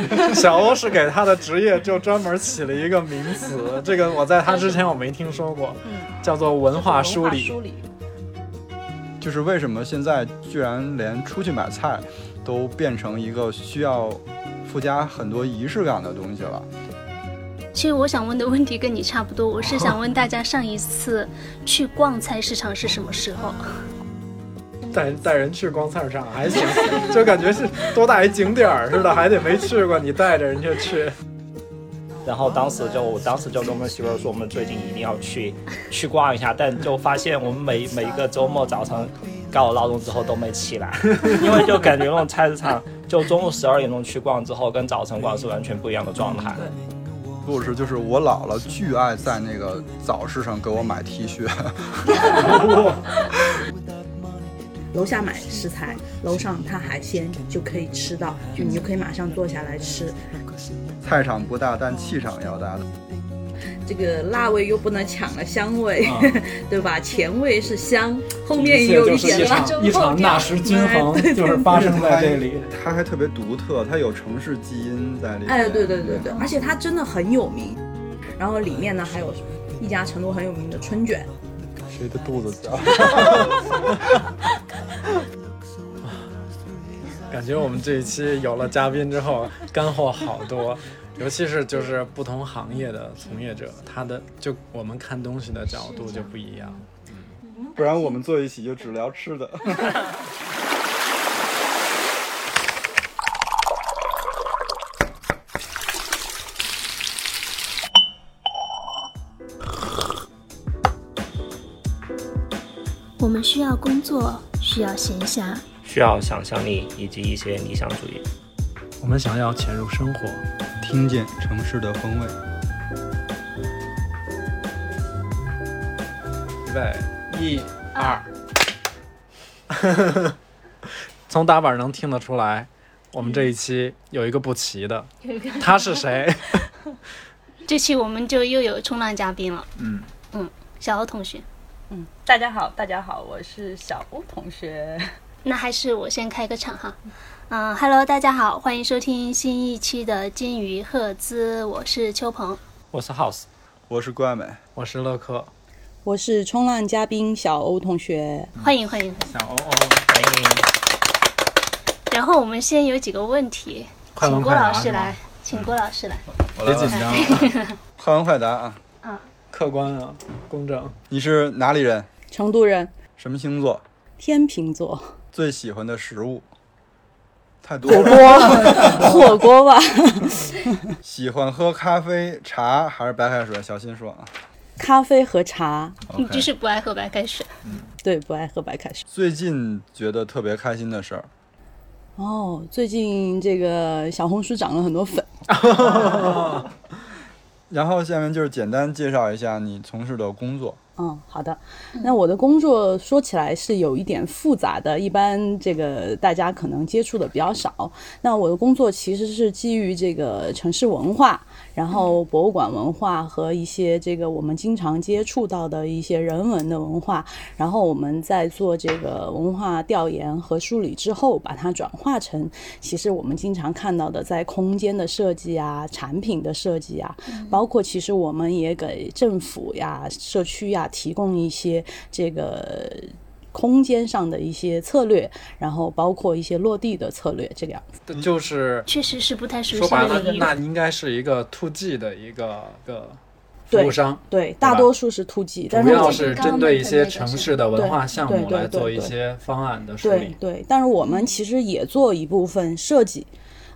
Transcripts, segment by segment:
小欧是给他的职业就专门起了一个名词，这个我在他之前我没听说过，叫做文化梳理。梳理就是为什么现在居然连出去买菜都变成一个需要附加很多仪式感的东西了？其实我想问的问题跟你差不多，我是想问大家上一次去逛菜市场是什么时候？带带人去逛菜市场还行，就感觉是多大一景点儿似的，还得没去过，你带着人家去。然后当时就，当时就跟我们媳妇说，我们最近一定要去去逛一下，但就发现我们每每一个周末早晨搞了闹钟之后都没起来，因为就感觉那种菜市场，就中午十二点钟去逛之后，跟早晨逛是完全不一样的状态。不是，就是我姥姥巨爱在那个早市上给我买 T 恤。楼下买食材，楼上它海鲜就可以吃到，就你就可以马上坐下来吃。菜场不大，但气场要大的。这个辣味又不能抢了香味，对吧？前味是香，后面有一点辣。一场纳什均衡 就是发生在这里。它还特别独特，它有城市基因在里面。哎，对对对对，而且它真的很有名。然后里面呢还有一家成都很有名的春卷。谁的肚子 叫？感觉我们这一期有了嘉宾之后，干货好多，尤其是就是不同行业的从业者，他的就我们看东西的角度就不一样。不然我们坐一起就只聊吃的。我们需要工作，需要闲暇，需要想象力以及一些理想主义。我们想要潜入生活，听见城市的风味。预备，一、二。从打板能听得出来，我们这一期有一个不齐的，他是谁？这期我们就又有冲浪嘉宾了。嗯嗯，小欧同学。嗯，大家好，大家好，我是小欧同学。那还是我先开个场哈。嗯，Hello，大家好，欢迎收听新一期的金鱼赫兹，我是秋鹏，我是 House，我是怪美，我是乐克，我是冲浪嘉宾小欧同学，欢迎欢迎。小欧。欧，欢迎。然后我们先有几个问题，请郭老师来，请郭老师来，别紧张，快问快答啊。客观啊，公正。你是哪里人？成都人。什么星座？天秤座。最喜欢的食物？太多。火锅。火锅吧。喜欢喝咖啡、茶还是白开水？小心说啊。咖啡和茶。你就是不爱喝白开水。嗯，对，不爱喝白开水。最近觉得特别开心的事儿？哦，最近这个小红书涨了很多粉。然后下面就是简单介绍一下你从事的工作。嗯，好的。那我的工作说起来是有一点复杂的，一般这个大家可能接触的比较少。那我的工作其实是基于这个城市文化。然后博物馆文化和一些这个我们经常接触到的一些人文的文化，然后我们在做这个文化调研和梳理之后，把它转化成其实我们经常看到的在空间的设计啊、产品的设计啊，包括其实我们也给政府呀、社区呀提供一些这个。空间上的一些策略，然后包括一些落地的策略，这个样子。就是确实是不太熟悉。说白了，那应该是一个 to G 的一个个服务商。对，大多数是 to G，主要是针对一些城市的文化项目来做一些方案的梳理。对，但是我们其实也做一部分设计。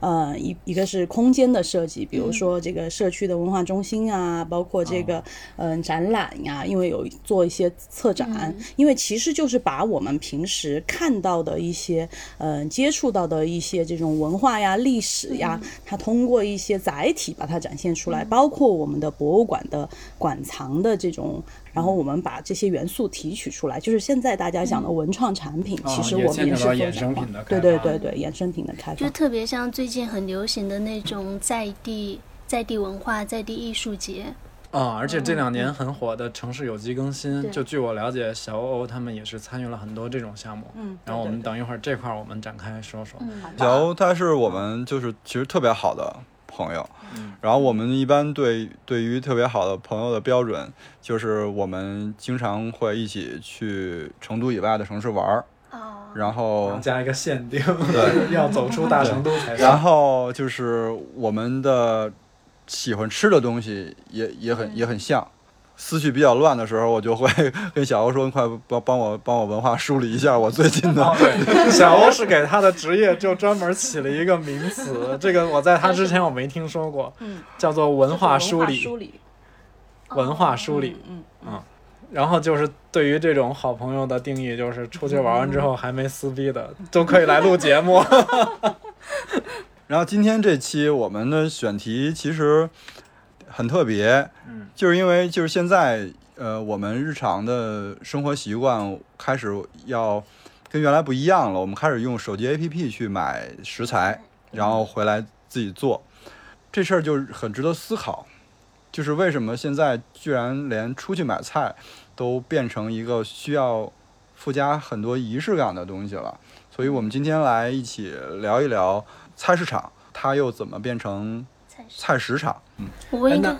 呃，一一个是空间的设计，比如说这个社区的文化中心啊，包括这个嗯展览呀，因为有做一些策展，因为其实就是把我们平时看到的一些嗯接触到的一些这种文化呀、历史呀，它通过一些载体把它展现出来，包括我们的博物馆的馆藏的这种。然后我们把这些元素提取出来，就是现在大家讲的文创产品，其实我们也是做衍生品的对对对对，衍生品的开发。就特别像最近很流行的那种在地在地文化在地艺术节，啊、而且这两年很火的城市有机更新，对就据我了解，小欧欧他们也是参与了很多这种项目。嗯，然后我们等一会儿这块儿我们展开说说。嗯小欧他是我们就是其实特别好的朋友，嗯。然后我们一般对对于特别好的朋友的标准，就是我们经常会一起去成都以外的城市玩儿，哦，然后加一个限定，对。要走出大成都才然。后就是我们的喜欢吃的东西也也很也很像。思绪比较乱的时候，我就会 跟小欧说：“你快帮帮我帮我文化梳理一下我最近的哦，对，小欧是给他的职业就专门起了一个名词，这个我在他之前我没听说过，嗯，叫做文化梳理。梳理，文化梳理。嗯嗯然后就是对于这种好朋友的定义，就是出去玩完之后还没撕逼的，都可以来录节目。然后今天这期我们的选题其实很特别，嗯，就是因为就是现在呃我们日常的生活习惯开始要跟原来不一样了，我们开始用手机 APP 去买食材，然后回来自己做，这事儿就很值得思考，就是为什么现在居然连出去买菜都变成一个需要附加很多仪式感的东西了。所以我们今天来一起聊一聊菜市场，它又怎么变成菜市场？我问一个，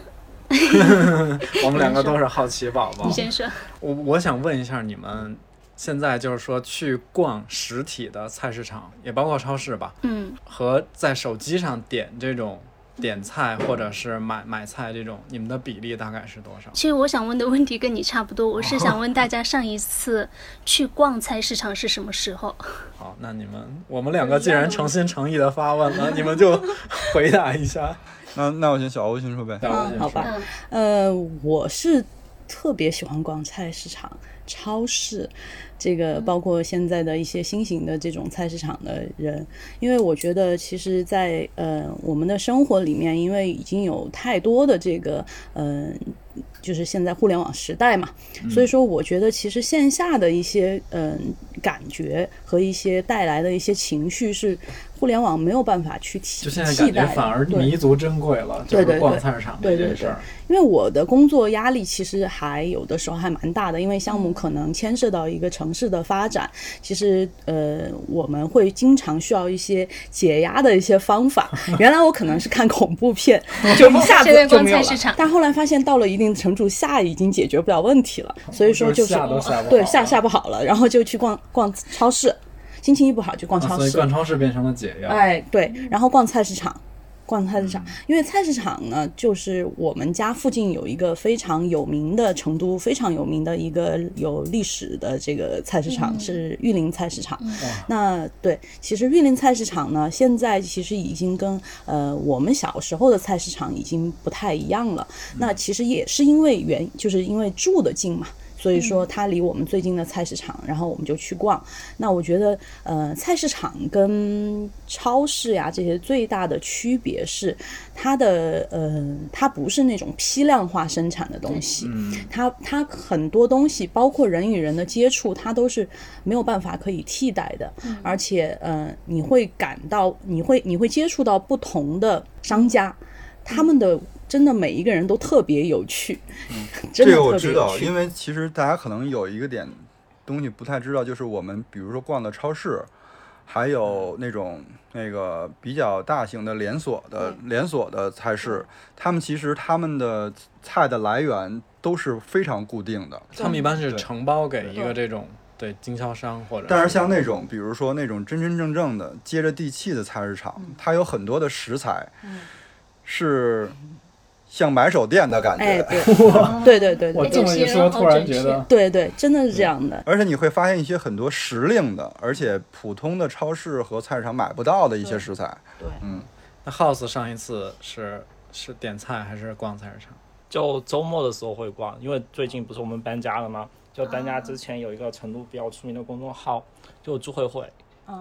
我们两个都是好奇宝宝你。先说。我我想问一下，你们现在就是说去逛实体的菜市场，也包括超市吧，嗯，和在手机上点这种点菜或者是买买菜这种，你们的比例大概是多少？其实我想问的问题跟你差不多，我是想问大家上一次去逛菜市场是什么时候？好，那你们我们两个既然诚心诚意的发问了，你们就 回答一下。那那我先小欧先说呗。好吧呃，我是特别喜欢逛菜市场、超市，这个包括现在的一些新型的这种菜市场的人，因为我觉得其实在，呃我们的生活里面，因为已经有太多的这个嗯。就是现在互联网时代嘛，所以说我觉得其实线下的一些嗯感觉和一些带来的一些情绪是互联网没有办法去替就现在感替代的觉反而弥足珍贵了，就是对对对。逛菜市场对对对这件事儿。因为我的工作压力其实还有的时候还蛮大的，因为项目可能牵涉到一个城市的发展，其实呃我们会经常需要一些解压的一些方法。原来我可能是看恐怖片，就一下子就没有了。但后来发现到了一定程度下已经解决不了问题了，所以说就是是下都下不好对下下不好了，然后就去逛逛超市，心情一不好就逛啊超市，所以逛超市变成了解药。哎，对，然后逛菜市场，逛菜市场，因为菜市场呢，就是我们家附近有一个非常有名的成都非常有名的一个有历史的这个菜市场，是玉林菜市场。那对，其实玉林菜市场呢，现在其实已经跟呃我们小时候的菜市场已经不太一样了。那其实也是因为原，就是因为住的近嘛。所以说它离我们最近的菜市场，然后我们就去逛。那我觉得，呃，菜市场跟超市呀这些最大的区别是，它的呃，它不是那种批量化生产的东西，嗯，它它很多东西，包括人与人的接触，它都是没有办法可以替代的，而且呃，你会感到你会你会接触到不同的商家，他们的真的每一个人都特别有趣，嗯这个我知道，因为其实大家可能有一个点东西不太知道，就是我们比如说逛的超市，还有那种那个比较大型的连锁的连锁的菜市，他们其实他们的菜的来源都是非常固定的。他们一般是承包给一个这种对经销商或者。但是像那种，比如说那种真真正正的接着地气的菜市场，它有很多的食材，是像买手店的感觉。哎，对，对对对对我这么一说，突然觉得对对，真的是这样的。而且你会发现一些很多时令的，而且普通的超市和菜市场买不到的一些食材。对，嗯，那 House 上一次是是点菜还是逛菜市场？就周末的时候会逛，因为最近不是我们搬家了吗？就搬家之前有一个成都比较出名的公众号，就朱慧慧。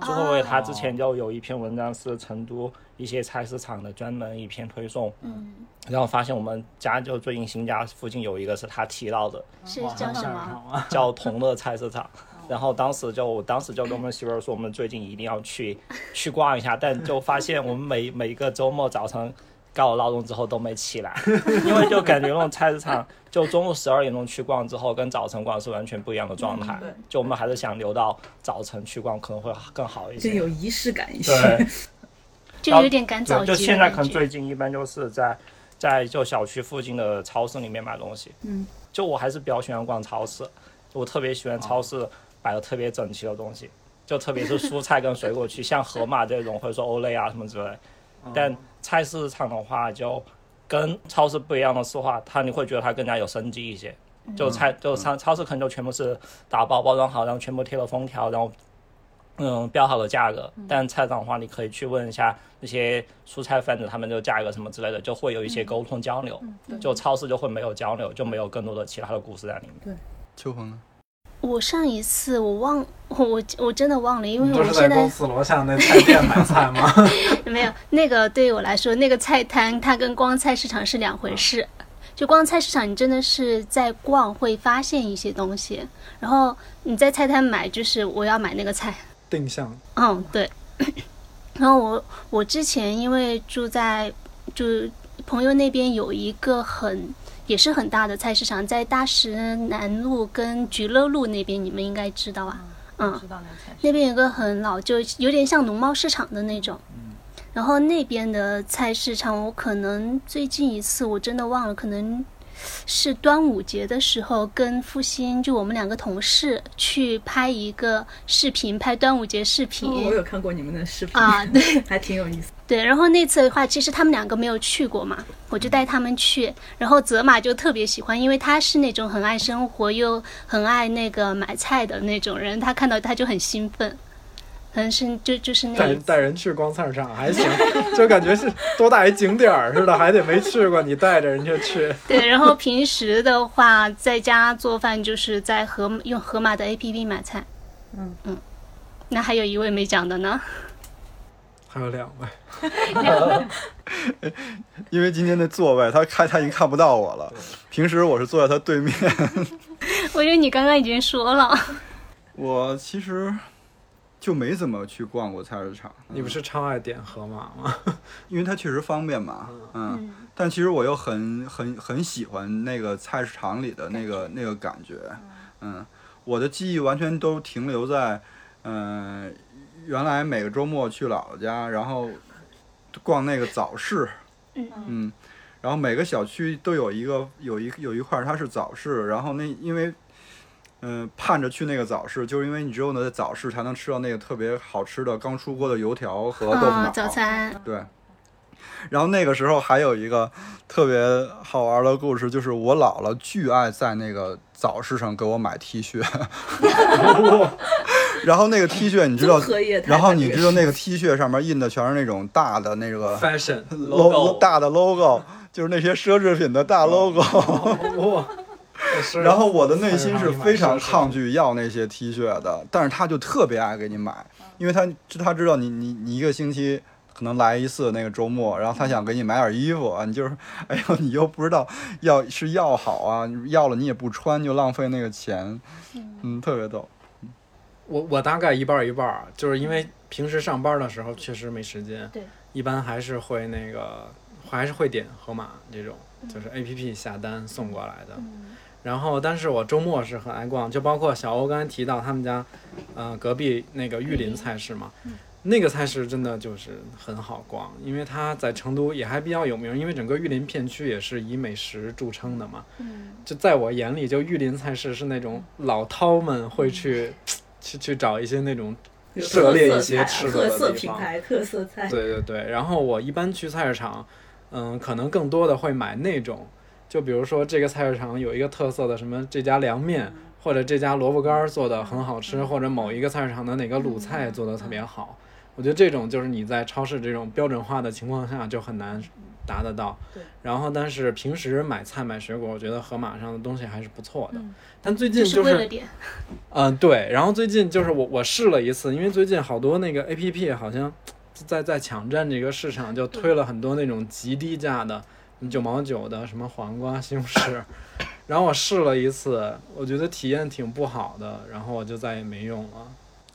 朱慧慧她之前就有一篇文章是成都一些菜市场的专门一篇推送，嗯，然后发现我们家就最近新家附近有一个是他提到的，是叫什么？叫同乐菜市场。然后当时就我当时就跟我们媳妇儿说，我们最近一定要去去逛一下，但就发现我们每每一个周末早晨搞了闹钟之后都没起来，因为就感觉那种菜市场，就中午十二点钟去逛之后，跟早晨逛是完全不一样的状态。对就我们还是想留到早晨去逛，可能会更好一些。就有仪式感一些。对，就有点赶早，集就现在可。能最近一般就是在在就小区附近的超市里面买东西。嗯，就我还是比较喜欢逛超市，我特别喜欢超市摆的特别整齐的东西，就特别是蔬菜跟水果区，像盒马这种或者说欧莱啊什么之类。但菜市场的话，就跟超市不一样的是话，它你会觉得它更加有生机一些。就菜就超超市可能就全部是打包包装好，然后全部贴了封条，然后嗯标好了价格。但菜场的话，你可以去问一下那些蔬菜贩子，他们就价格什么之类的，就会有一些沟通交流。就超市就会没有交流，就没有更多的其他的故事在里面。对秋鹏呢？我上一次我忘，我我真的忘了，因为我现在公司楼下那菜店买菜吗？没有那个对于我来说，那个菜摊它跟逛菜市场是两回事。就逛菜市场，你真的是在逛会发现一些东西，然后你在菜摊买，就是我要买那个菜，定向嗯，对。然后我我之前因为住在就朋友那边有一个很也是很大的菜市场，在大石南路跟菊乐路那边，你们应该知道啊。嗯，知道那菜那边有个很老，就有点像农贸市场的那种。然后那边的菜市场，我可能最近一次我真的忘了，可能是端午节的时候，跟复兴就我们两个同事去拍一个视频，拍端午节视频。哦我有看过你们的视频啊 对，还挺有意思。对，然后那次的话，其实他们两个没有去过嘛，我就带他们去。然后泽马就特别喜欢，因为他是那种很爱生活又很爱那个买菜的那种人，他看到他就很兴奋，可能是就就是那带带人去光菜市场还行，就感觉是多大一景点儿似的，还得没去过你带着人家去。对。然后平时的话，在家做饭就是在盒用盒马的 APP 买菜。嗯嗯，那还有一位没讲的呢，还有两位，因为今天的座位，他看他已经看不到我了。平时我是坐在他对面。我觉得你刚刚已经说了。我其实就没怎么去逛过菜市场，你不是超爱点盒马吗？因为它确实方便嘛。嗯，但其实我又很很很喜欢那个菜市场里的那个那个感觉。嗯，我的记忆完全都停留在，嗯、原来每个周末去姥姥家，然后逛那个早市。嗯，然后每个小区都有一个有一有一块儿它是早市，然后那因为。嗯，盼着去那个早市，就是因为你只有呢在早市才能吃到那个特别好吃的刚出锅的油条和豆腐脑。嗯，早餐。对。然后那个时候还有一个特别好玩的故事，就是我姥姥巨爱在那个早市上给我买 T 恤，然后那个 T 恤你知道然后你知道那个 T 恤上面印的全是那种大的那个大的 logo，就是那些奢侈品的大 logo。哇！然后我的内心是非常抗拒要那些 T 恤的，但是他就特别爱给你买，因为他他知道你你你一个星期可能来一次那个周末，然后他想给你买点衣服啊，你就是哎呦你又不知道要是要好啊，要了你也不穿就浪费那个钱，嗯，特别逗。我我大概一半儿一半儿，就是因为平时上班的时候确实没时间，对，一般还是会那个还是会点盒马这种，就是 A P P 下单送过来的。然后，但是我周末是很爱逛，就包括小欧刚才提到他们家，呃，隔壁那个玉林菜市嘛，那个菜市真的就是很好逛，因为它在成都也还比较有名，因为整个玉林片区也是以美食著称的嘛。嗯，就在我眼里，就玉林菜市是那种老饕们会去 去去找一些那种涉猎一些吃的特色的地方。品牌、特色菜。对对对，然后我一般去菜市场，嗯，可能更多的会买那种，就比如说这个菜市场有一个特色的什么这家凉面，或者这家萝卜干儿做的很好吃，或者某一个菜市场的哪个卤菜做的特别好。我觉得这种就是你在超市这种标准化的情况下就很难达得到。对。然后，但是平时买菜买水果，我觉得盒马上的东西还是不错的。嗯但最近就是。嗯，对。然后最近就是我我试了一次，因为最近好多那个 A P P 好像在在抢占这个市场，就推了很多那种极低价的九毛九的什么黄瓜、西红柿。然后我试了一次，我觉得体验挺不好的，然后我就再也没用了。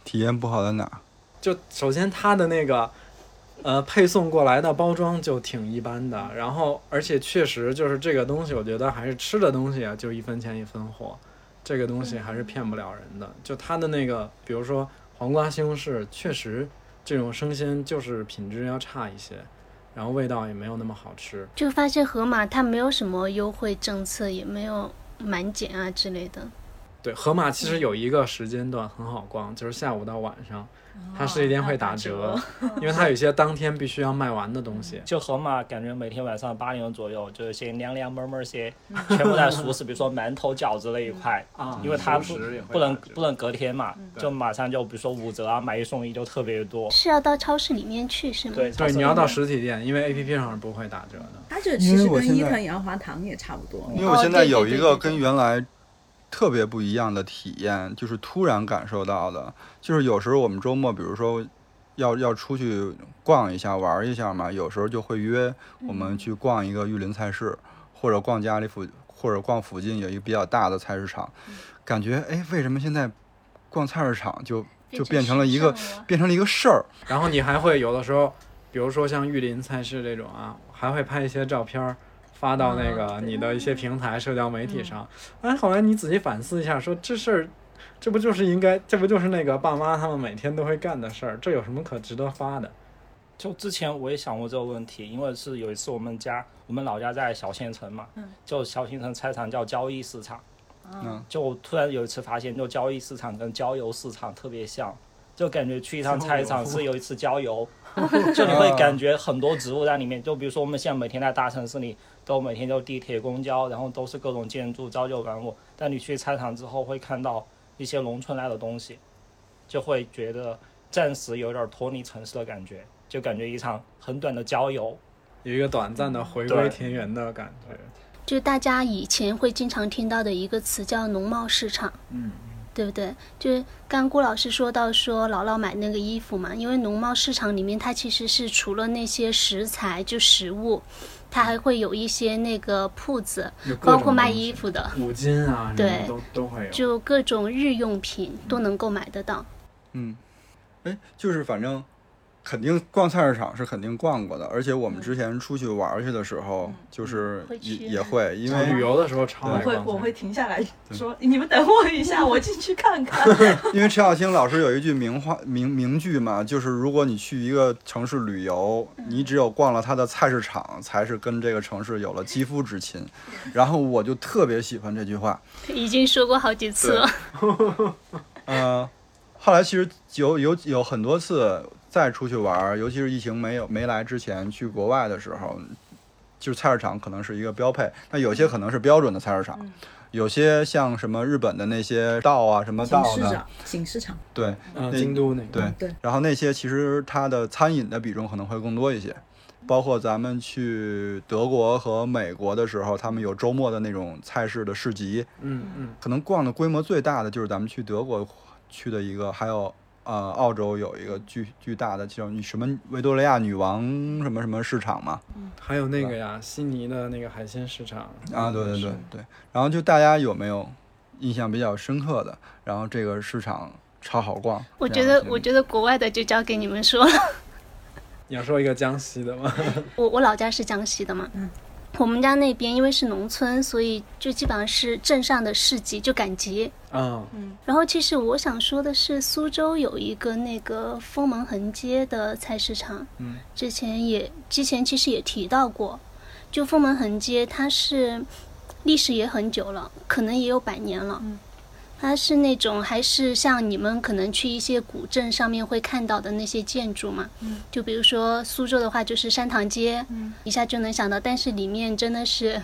体验不好在哪儿？就首先它的那个呃，配送过来的包装就挺一般的，然后而且确实就是这个东西，我觉得还是吃的东西啊，就一分钱一分货，这个东西还是骗不了人的。就它的那个，比如说黄瓜西红柿，确实这种生鲜就是品质要差一些，然后味道也没有那么好吃。就发现盒马它没有什么优惠政策，也没有满减啊之类的。对，盒马其实有一个时间段很好逛，就是下午到晚上，它实体店会打折，因为它有一些当天必须要卖完的东西。就盒马感觉每天晚上八点左右，就是些凉凉闷闷些，全部在熟食，比如说馒头、饺子那一块，啊因为它不不能不能隔天嘛，就马上就比如说五折啊，买一送一就特别多。是要到超市里面去是吗？对，对，你要到实体店，因为 A P P 上是不会打折的。它这因为其实跟我现在伊藤洋华堂也差不多。因为我现在有一个跟原来特别不一样的体验，就是突然感受到的，就是有时候我们周末，比如说要要出去逛一下、玩一下嘛，有时候就会约我们去逛一个玉林菜市，或者逛家里附，或者逛附近有一个比较大的菜市场，感觉哎，为什么现在逛菜市场就就变成了一个变成了一个事儿？然后你还会有的时候，比如说像玉林菜市这种啊，还会拍一些照片儿发到那个你的一些平台、社交媒体上。哎，后来你仔细反思一下，说这事儿，这不就是应该，这不就是那个爸妈他们每天都会干的事儿？这有什么可值得发的？就之前我也想过这个问题，因为是有一次我们家我们老家在小县城嘛，就小县城菜场叫交易市场，嗯，就突然有一次发现，就交易市场跟郊游市场特别像，就感觉去一趟菜市场是有一次郊游，就你会感觉很多植物在里面，就比如说我们现在每天在大城市里，都每天都地铁、公交，然后都是各种建筑朝九晚五，但你去菜场之后会看到一些农村来的东西，就会觉得暂时有点脱离城市的感觉，就感觉一场很短的郊游。有一个短暂的回归田园的感觉。就大家以前会经常听到的一个词叫农贸市场，嗯，对不对？就是刚刚郭老师说到说姥姥买那个衣服嘛，因为农贸市场里面它其实是除了那些食材就食物，它还会有一些那个铺子，包括卖衣服的，五金啊，对都都会有。就各种日用品都能够买得到。嗯，哎，就是反正肯定逛菜市场是肯定逛过的，而且我们之前出去玩儿去的时候，就是也也会，因为旅游的时候常我会逛我会停下来说，你们等我一下，我进去看看。因为陈小青老师有一句名话名名句嘛，就是如果你去一个城市旅游，你只有逛了它的菜市场，才是跟这个城市有了肌肤之亲。然后我就特别喜欢这句话，已经说过好几次了。呃，后来其实有有有很多次再出去玩儿，尤其是疫情没有没来之前去国外的时候，就是菜市场可能是一个标配。那有些可能是标准的菜市场，有些像什么日本的那些道啊，什么道的，新市场，新市场，对嗯，京都那个。对对然后那些其实它的餐饮的比重可能会更多一些。包括咱们去德国和美国的时候，他们有周末的那种菜市的市集，嗯嗯，可能逛的规模最大的就是咱们去德国去的一个，还有呃澳洲有一个巨巨大的叫什么维多利亚女王什么什么市场嘛。还有那个呀，悉尼的那个海鲜市场。啊，对对对对。然后就大家有没有印象比较深刻的？然后这个市场超好逛。我觉得，我觉得国外的就交给你们说了。你要说一个江西的吗？我我老家是江西的嘛，我们家那边因为是农村，所以就基本上是镇上的市集就赶集。嗯，然后其实我想说的是，苏州有一个那个封门横街的菜市场，嗯，之前也之前其实也提到过，就封门横街它是历史也很久了，可能也有百年了。它是那种还是像你们可能去一些古镇上面会看到的那些建筑嘛，就比如说苏州的话就是山塘街，一下就能想到，但是里面真的是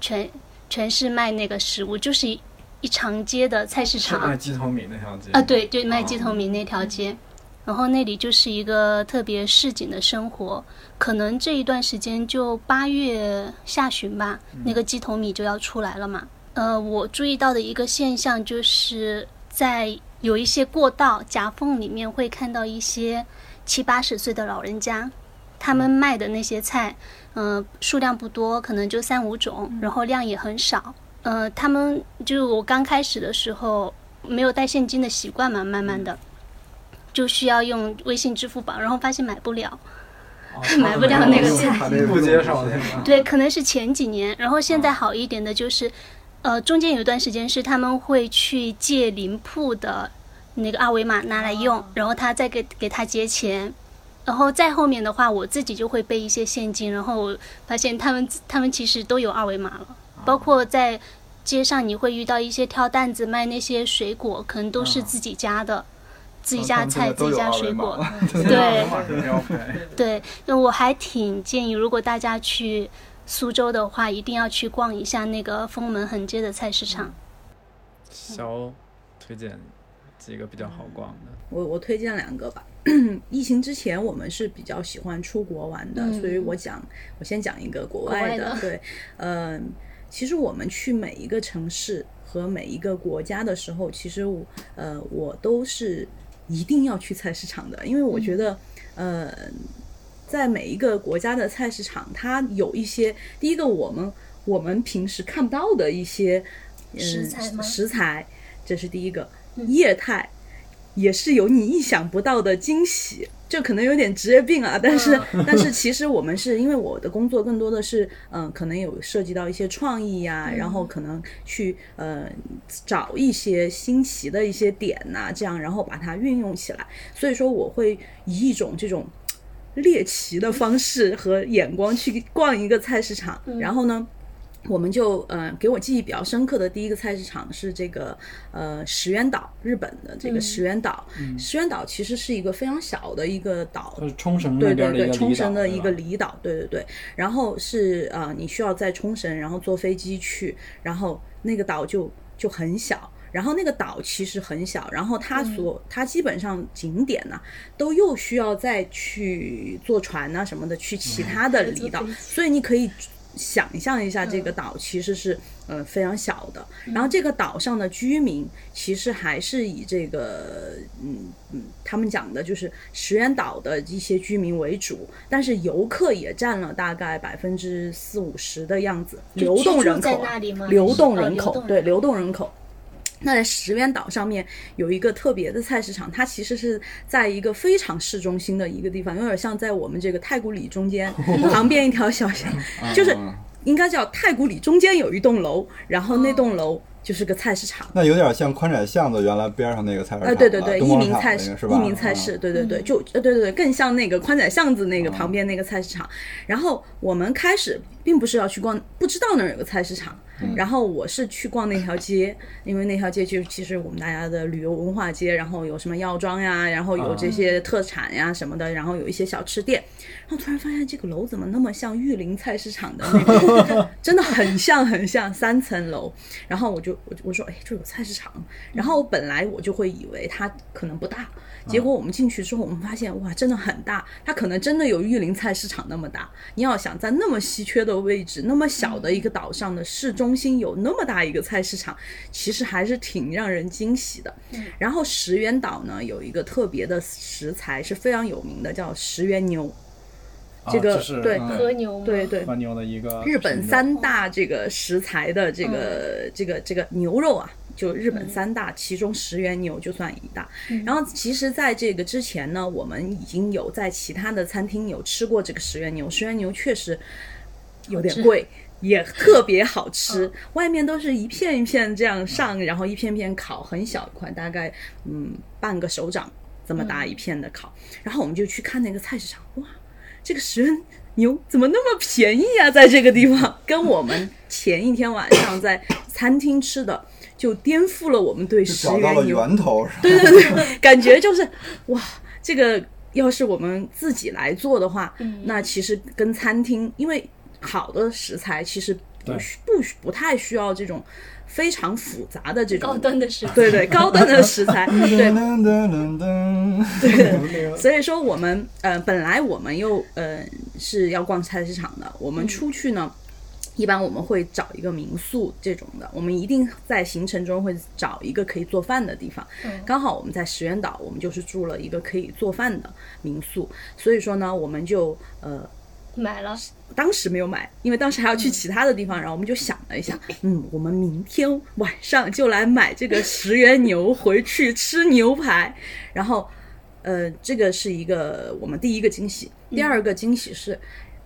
全全是卖那个食物，就是一一长街的菜市场。卖鸡头米那条街。啊，对，就卖鸡头米那条街。然后那里就是一个特别市井的生活，可能这一段时间就八月下旬吧，那个鸡头米就要出来了嘛。呃，我注意到的一个现象就是在有一些过道夹缝里面会看到一些七八十岁的老人家，他们卖的那些菜，嗯、数量不多，可能就三五种，然后量也很少。呃，他们就我刚开始的时候没有带现金的习惯嘛，慢慢的就需要用微信、支付宝，然后发现买不了，买不了那个菜。不接受那个。对，可能是前几年，然后现在好一点的就是，呃，中间有一段时间是他们会去借临铺的那个二维码拿来用，然后他再给给他结钱。然后再后面的话，我自己就会备一些现金，然后我发现他们他们其实都有二维码了，包括在街上你会遇到一些挑担子卖那些水果，可能都是自己家的，自己家菜、自己家水果。对。对，那我还挺建议，如果大家去苏州的话，一定要去逛一下那个封门横街的菜市场。小推荐几个比较好逛的。我我推荐两个吧。疫情之前，我们是比较喜欢出国玩的，嗯所以我讲，我先讲一个国外的对，嗯、其实我们去每一个城市和每一个国家的时候，其实我呃，我都是一定要去菜市场的，因为我觉得，呃，在每一个国家的菜市场，它有一些第一个我们我们平时看不到的一些、嗯、食材吗？食材，这是第一个业态。也是有你意想不到的惊喜，这可能有点职业病啊，但是、但是其实我们是因为我的工作更多的是，嗯、可能有涉及到一些创意呀、然后可能去呃找一些新奇的一些点呐、这样然后把它运用起来，所以说我会以一种这种猎奇的方式和眼光去逛一个菜市场，然后呢。我们就呃，给我记忆比较深刻的第一个菜市场是这个呃石垣岛，日本的这个石垣岛。石垣岛其实是一个非常小的一个岛，就是冲绳对对对，那边的一个冲绳的一个离岛对吧离岛，对对对。然后是呃，你需要在冲绳，然后坐飞机去，然后那个岛就就很小。然后那个岛其实很小，然后它所、它基本上景点呢、都又需要再去坐船呐、什么的去其他的离岛，所以你可以想象一下，这个岛其实是呃非常小的。然后这个岛上的居民其实还是以这个嗯嗯，他们讲的就是石垣岛的一些居民为主，但是游客也占了大概百分之四五十的样子，流动人口流动人口对，流动人口。那在石垣岛上面有一个特别的菜市场，它其实是在一个非常市中心的一个地方，有点像在我们这个太古里中间 旁边一条小巷，就是应该叫太古里中间有一栋楼，然后那栋楼就是个菜市场。那有点像宽窄巷子原来边上那个菜市场呃，对对对，益东广场民菜市那个是，吧？益民菜市，啊对对对，就呃对对对，更像那个宽窄巷子那个旁边那个菜市场。然后我们开始并不是要去逛，不知道那儿有个菜市场。然后我是去逛那条街，因为那条街就其实我们大家的旅游文化街，然后有什么药妆呀，然后有这些特产呀什么的，然后有一些小吃店。然后突然发现这个楼怎么那么像玉林菜市场的那个，真的很像很像三层楼。然后我就我就我说哎，这有菜市场。然后本来我就会以为它可能不大，结果我们进去之后，我们发现哇，真的很大，它可能真的有玉林菜市场那么大。你要想在那么稀缺的位置，那么小的一个岛上的市中心有那么大一个菜市场，其实还是挺让人惊喜的。然后石垣岛呢有一个特别的食材是非常有名的，叫石垣牛。这个、是对、嗯和牛？对对，和牛的一个日本三大这个食材的这个、这个这个牛肉啊，就日本三大，其中石原牛就算一大。然后其实在这个之前呢，我们已经有在其他的餐厅有吃过这个石原牛，石原牛确实有点贵。也 特别好吃，外面都是一片一片这样上，然后一片片烤，很小一块，大概嗯半个手掌这么大一片的烤。然后我们就去看那个菜市场，哇，这个石原牛怎么那么便宜啊？在这个地方，跟我们前一天晚上在餐厅吃的就颠覆了我们对石找到了原牛源头，是？对 对对，感觉就是哇，这个要是我们自己来做的话，那其实跟餐厅，因为好的食材其实不需不需不太需要这种非常复杂的这种高端的食材。对对高端的食材，对，所以说我们呃本来我们又呃是要逛菜市场的，我们出去呢。一般我们会找一个民宿这种的，我们一定在行程中会找一个可以做饭的地方。刚好我们在石原岛，我们就是住了一个可以做饭的民宿，所以说呢，我们就呃买了，当时没有买，因为当时还要去其他的地方，然后我们就想了一下，嗯，我们明天晚上就来买这个十元牛回去吃牛排，然后呃，这个是一个我们第一个惊喜。第二个惊喜是，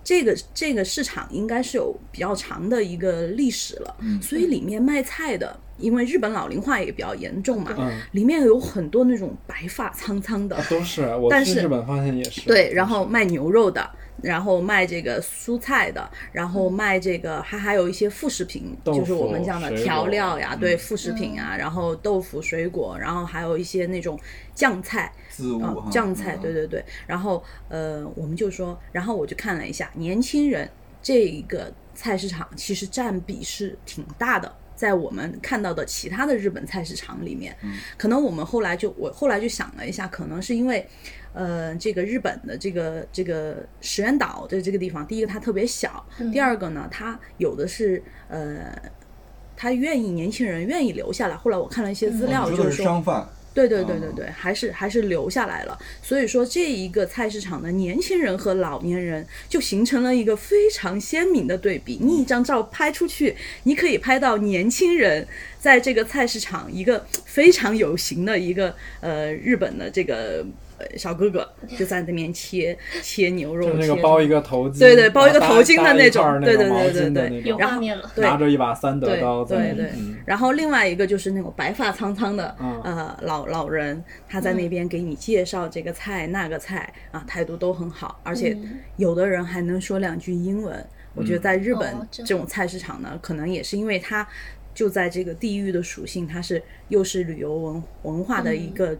这个这个市场应该是有比较长的一个历史了，所以里面卖菜的，因为日本老龄化也比较严重嘛，嗯里面有很多那种白发苍苍的，都是我但日本发现也是。对，然后卖牛肉的，然后卖这个蔬菜的，然后卖这个还还有一些副食品，就是我们腐讲的调料呀，对，嗯副食品啊，然后豆腐、水果，然后还有一些那种酱菜，啊，酱菜，嗯。对对对。然后呃，我们就说，然后我就看了一下，年轻人这一个菜市场其实占比是挺大的。在我们看到的其他的日本菜市场里面，可能我们后来就我后来就想了一下，可能是因为，呃，这个日本的这个这个石原岛的这个地方，第一个它特别小，第二个呢，它有的是呃，他愿意年轻人愿意留下来。后来我看了一些资料，就是说是商贩，对对对对对，还是还是留下来了。所以说，这一个菜市场的年轻人和老年人就形成了一个非常鲜明的对比。你一张照拍出去，你可以拍到年轻人在这个菜市场一个非常有型的一个呃日本的这个。呃，小哥哥就在那边切切牛肉，就那个切包一个头巾，对对包一个头巾的那种对对对对对毛巾的那种有然后画面了。拿着一把三德刀对对嗯然后另外一个就是那种白发苍苍的、嗯呃老老人，他在那边给你介绍这个菜、那个菜啊，态度都很好，而且嗯有的人还能说两句英文。我觉得在日本这种菜市场呢，可能也是因为它就在这个地域的属性，它是又是旅游文文化的一个。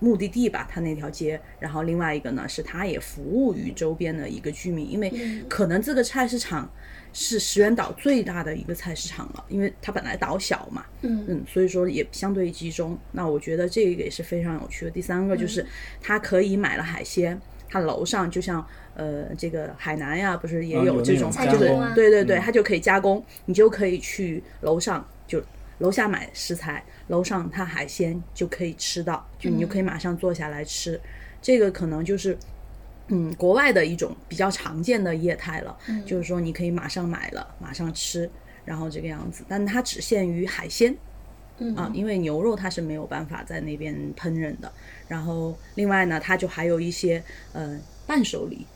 呃目的地吧，它那条街，然后另外一个呢是它也服务于周边的一个居民，因为可能这个菜市场是石原岛最大的一个菜市场了，因为它本来岛小嘛，嗯。嗯，所以说也相对集中。那我觉得这个也是非常有趣的。第三个就是嗯它可以买了海鲜，它楼上就像呃这个海南呀，不是也啊有这种，对对对，嗯。它就可以加工，你就可以去楼上就楼下买食材，楼上它海鲜就可以吃到，就你就可以马上坐下来吃。这个可能就是。嗯，国外的一种比较常见的业态了，就是说你可以马上买了，马上吃，然后这个样子，但它只限于海鲜，啊，因为牛肉它是没有办法在那边烹饪的。然后另外呢，它就还有一些呃伴手礼，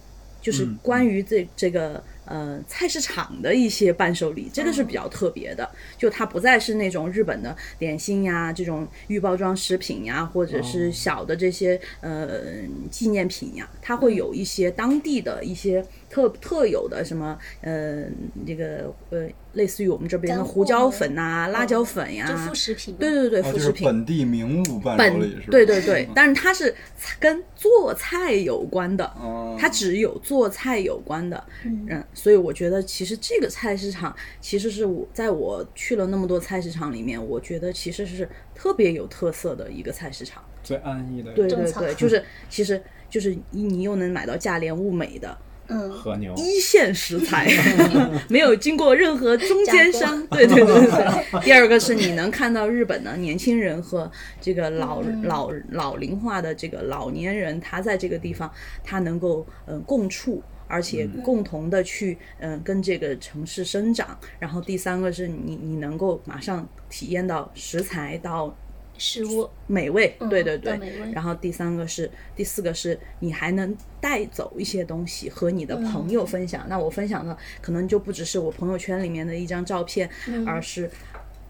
就是关于这这个呃菜市场的一些伴手礼，这个是比较特别的。就它不再是那种日本的点心呀，这种预包装食品呀，或者是小的这些呃纪念品呀，它会有一些当地的一些特特有的什么呃这个呃类似于我们这边的胡椒粉呐、辣椒粉呀，就副食品对。对对对，哦就是副食品。本地名物伴手本礼是吧？对对对，但是它是跟做菜有关的，哦它只有做菜有关的，嗯，所以我觉得其实这个菜市场其实是我在我去了那么多菜市场里面，我觉得其实是特别有特色的一个菜市场。最安逸的对对对，就是其实就是你你又能买到价廉物美的嗯，和牛，一线食材，没有经过任何中间商。对对对对对。第二个是你能看到日本的年轻人和这个老、老老龄化的这个老年人，他在这个地方他能够嗯、呃共处。而且共同的去嗯、呃跟这个城市生长，然后第三个是你你能够马上体验到食材到食物美味，嗯对对对。然后第三个是，第四个是你还能带走一些东西和你的朋友分享。那我分享的可能就不只是我朋友圈里面的一张照片，而是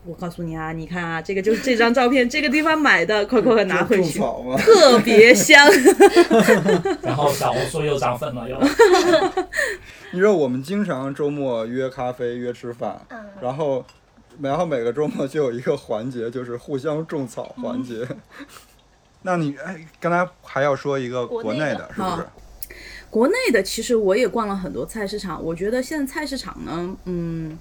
我告诉你啊，你看啊，这个 就是这张照片，这个地方买的，快快快拿回去，特别香。然后小红书又涨粉了，又。你知道我们经常周末约咖啡、约吃饭，嗯。然后然后每个周末就有一个环节，就是互相种草环节。那你哎，刚才还要说一个国内的内的，是不是？国内的其实我也逛了很多菜市场，我觉得现在菜市场呢，嗯，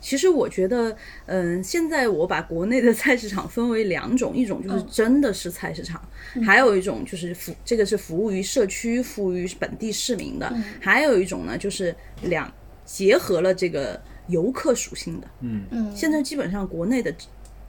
其实我觉得，嗯，现在我把国内的菜市场分为两种，一种就是真的是菜市场，还有一种就是服这个是服务于社区、服务于本地市民的，还有一种呢就是两结合了这个游客属性的。嗯嗯，现在基本上国内的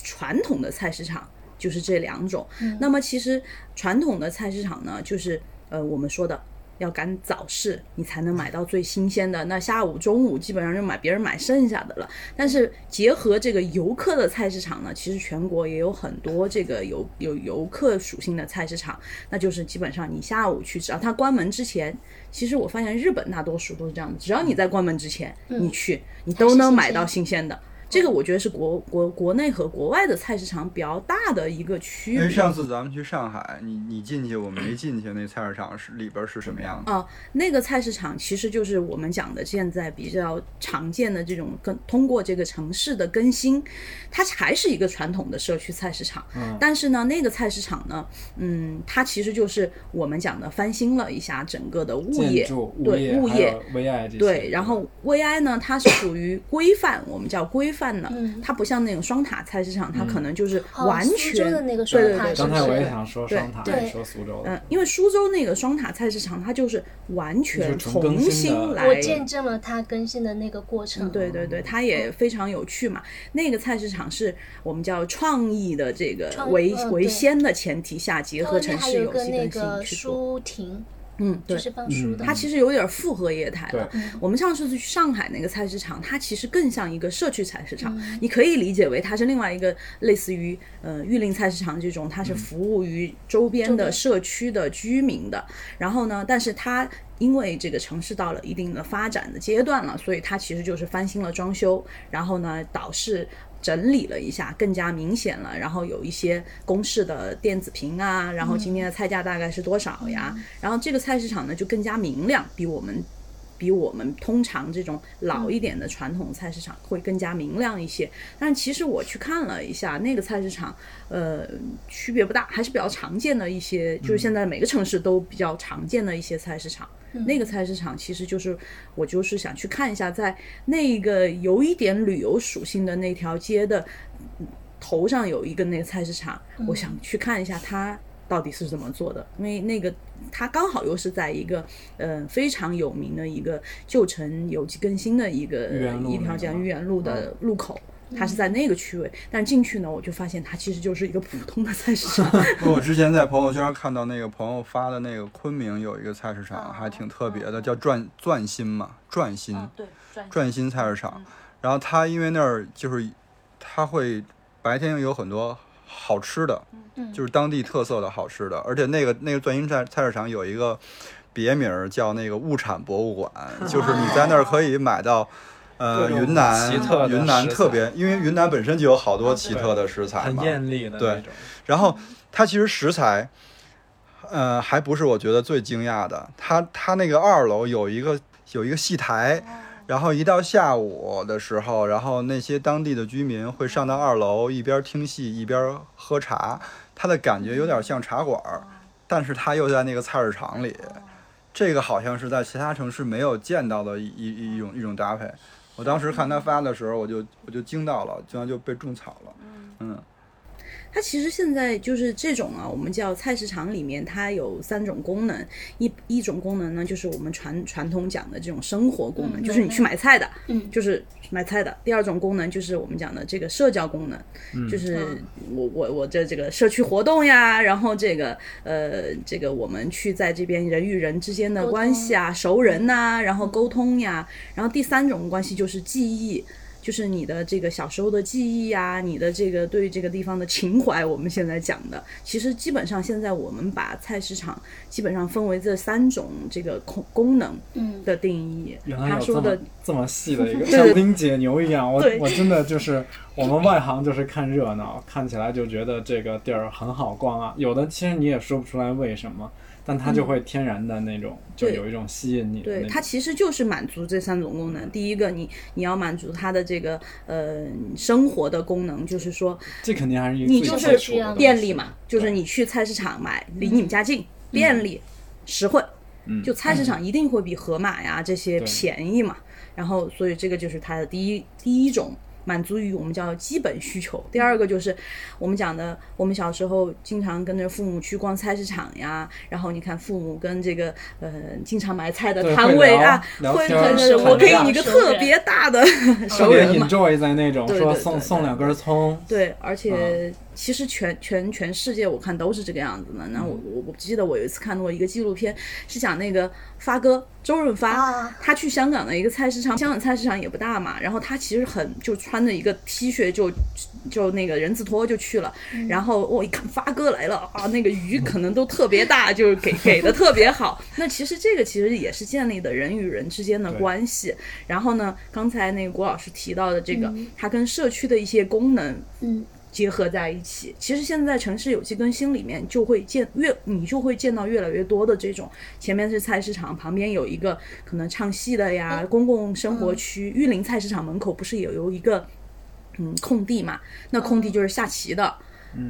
传统的菜市场就是这两种。那么其实传统的菜市场呢，就是呃我们说的要赶早市，你才能买到最新鲜的。那下午、中午基本上就买别人买剩下的了。但是结合这个游客的菜市场呢，其实全国也有很多这个有有游客属性的菜市场，那就是基本上你下午去，只要它关门之前，其实我发现日本大多数都是这样的，只要你在关门之前你去，你都能买到新鲜的。这个我觉得是国国国内和国外的菜市场比较大的一个区别。因为上次咱们去上海，你你进去，我没进去，那菜市场是里边是什么样的？啊，那个菜市场其实就是我们讲的现在比较常见的这种跟通过这个城市的更新，它还是一个传统的社区菜市场。嗯但是呢，那个菜市场呢，嗯，它其实就是我们讲的翻新了一下整个的物业对业、物业 VI。对，然后 VI 呢，它是属于规范，我们叫规范的，嗯它不像那种双塔菜市场，它可能就是哦完苏全、州的那个对对对，双塔是刚才我也对对想说双塔，对说苏州的。嗯，因为苏州那个双塔菜市场，它就是完全重新来。我见证了它更新的那个过程。嗯，对对对，它也非常有趣嘛。那个菜市场是我们叫创意的这个为为先的前提下，结合城市游戏更新去做。书亭，嗯，对就，是放书的。它其实有点复合业态了。我们上次去上海那个菜市场，它其实更像一个社区菜市场，嗯你可以理解为它是另外一个类似于呃玉林菜市场这种，它是服务于周边的社区的居民的。然后呢，但是它因为这个城市到了一定的发展的阶段了，所以它其实就是翻新了装修，然后呢导致。整理了一下，更加明显了。然后有一些公式的电子屏啊，然后今天的菜价大概是多少呀？然后这个菜市场呢就更加明亮，比我们比我们通常这种老一点的传统菜市场会更加明亮一些。但其实我去看了一下那个菜市场，呃，区别不大，还是比较常见的一些，就是现在每个城市都比较常见的一些菜市场。那个菜市场其实就是我就是想去看一下，在那个有一点旅游属性的那条街的嗯头上有一个那个菜市场，我想去看一下它到底是怎么做的，因为那个它刚好又是在一个呃非常有名的一个旧城有机更新的一个一条叫豫园路的路口。它是在那个区位，但进去呢，我就发现它其实就是一个普通的菜市场。我之前在朋友圈看到那个朋友发的那个昆明有一个菜市场，还挺特别的，叫转钻心嘛，转心，对，转心菜市场。然后它因为那儿就是它会白天有很多好吃的，就是当地特色的好吃的，而且那个那个钻心菜菜市场有一个别名儿叫那个物产博物馆，就是你在那儿可以买到。呃，云南云南特别，因为云南本身就有好多奇特的食材很，艳丽的对那种。然后它其实食材，呃，还不是我觉得最惊讶的。它它那个二楼有一个有一个戏台，然后一到下午的时候，然后那些当地的居民会上到二楼，一边听戏一边喝茶，它的感觉有点像茶馆儿，但是它又在那个菜市场里。这个好像是在其他城市没有见到的一一一种一种搭配。我当时看他发的时候，我就我就惊到了，竟然就被种草了。嗯，它其实现在就是这种啊，我们叫菜市场里面它有三种功能，一一种功能呢就是我们传传统讲的这种生活功能，就是你去买菜的，嗯。就是买菜的。第二种功能就是我们讲的这个社交功能，嗯。就是我我我这这个社区活动呀，然后这个呃这个我们去在这边人与人之间的关系啊，熟人呐、然后沟通呀，然后第三种关系就是记忆。就是你的这个小时候的记忆啊、你的这个对这个地方的情怀，我们现在讲的，其实基本上现在我们把菜市场基本上分为这三种这个功功能嗯的定义。原来他说的有这么这么细的一个，像冰解牛一样。我我真的就是我们外行就是看热闹，看起来就觉得这个地儿很好逛啊。有的其实你也说不出来为什么，但它就会天然的那种，就有一种吸引你的对，它其实就是满足这三种功能。第一个，你你要满足它的这个呃生活的功能，就是说这肯定还是你就是便利嘛，就是你去菜市场买，离你们家近，便利、实惠。嗯。就菜市场一定会比盒马呀这些便宜嘛，然后所以这个就是它的第一第一种满足于我们叫基本需求。第二个就是我们讲的，我们小时候经常跟着父母去逛菜市场呀，然后你看父母跟这个呃经常买菜的摊位啊，会聊天儿对对对，看架我给你一个特别大的特别熟人嘛，enjoy 在那种说对对对对。送送两根葱，对，而且其实全全全世界我看都是这个样子的。那我我我记得我有一次看过一个纪录片，是讲那个发哥周润发，啊。他去香港的一个菜市场，香港菜市场也不大嘛，然后他其实很就穿着一个 T 恤就就那个人字拖就去了，然后我一看发哥来了啊，那个鱼可能都特别大，就是给 给的特别好。那其实这个其实也是建立的人与人之间的关系。然后呢，刚才那个郭老师提到的这个，它跟社区的一些功能，嗯，结合在一起。其实现在城市有机更新里面就会见越你就会见到越来越多的这种，前面是菜市场，旁边有一个可能唱戏的呀，公共生活区。玉林菜市场门口不是也有一个嗯空地嘛？那空地就是下棋的。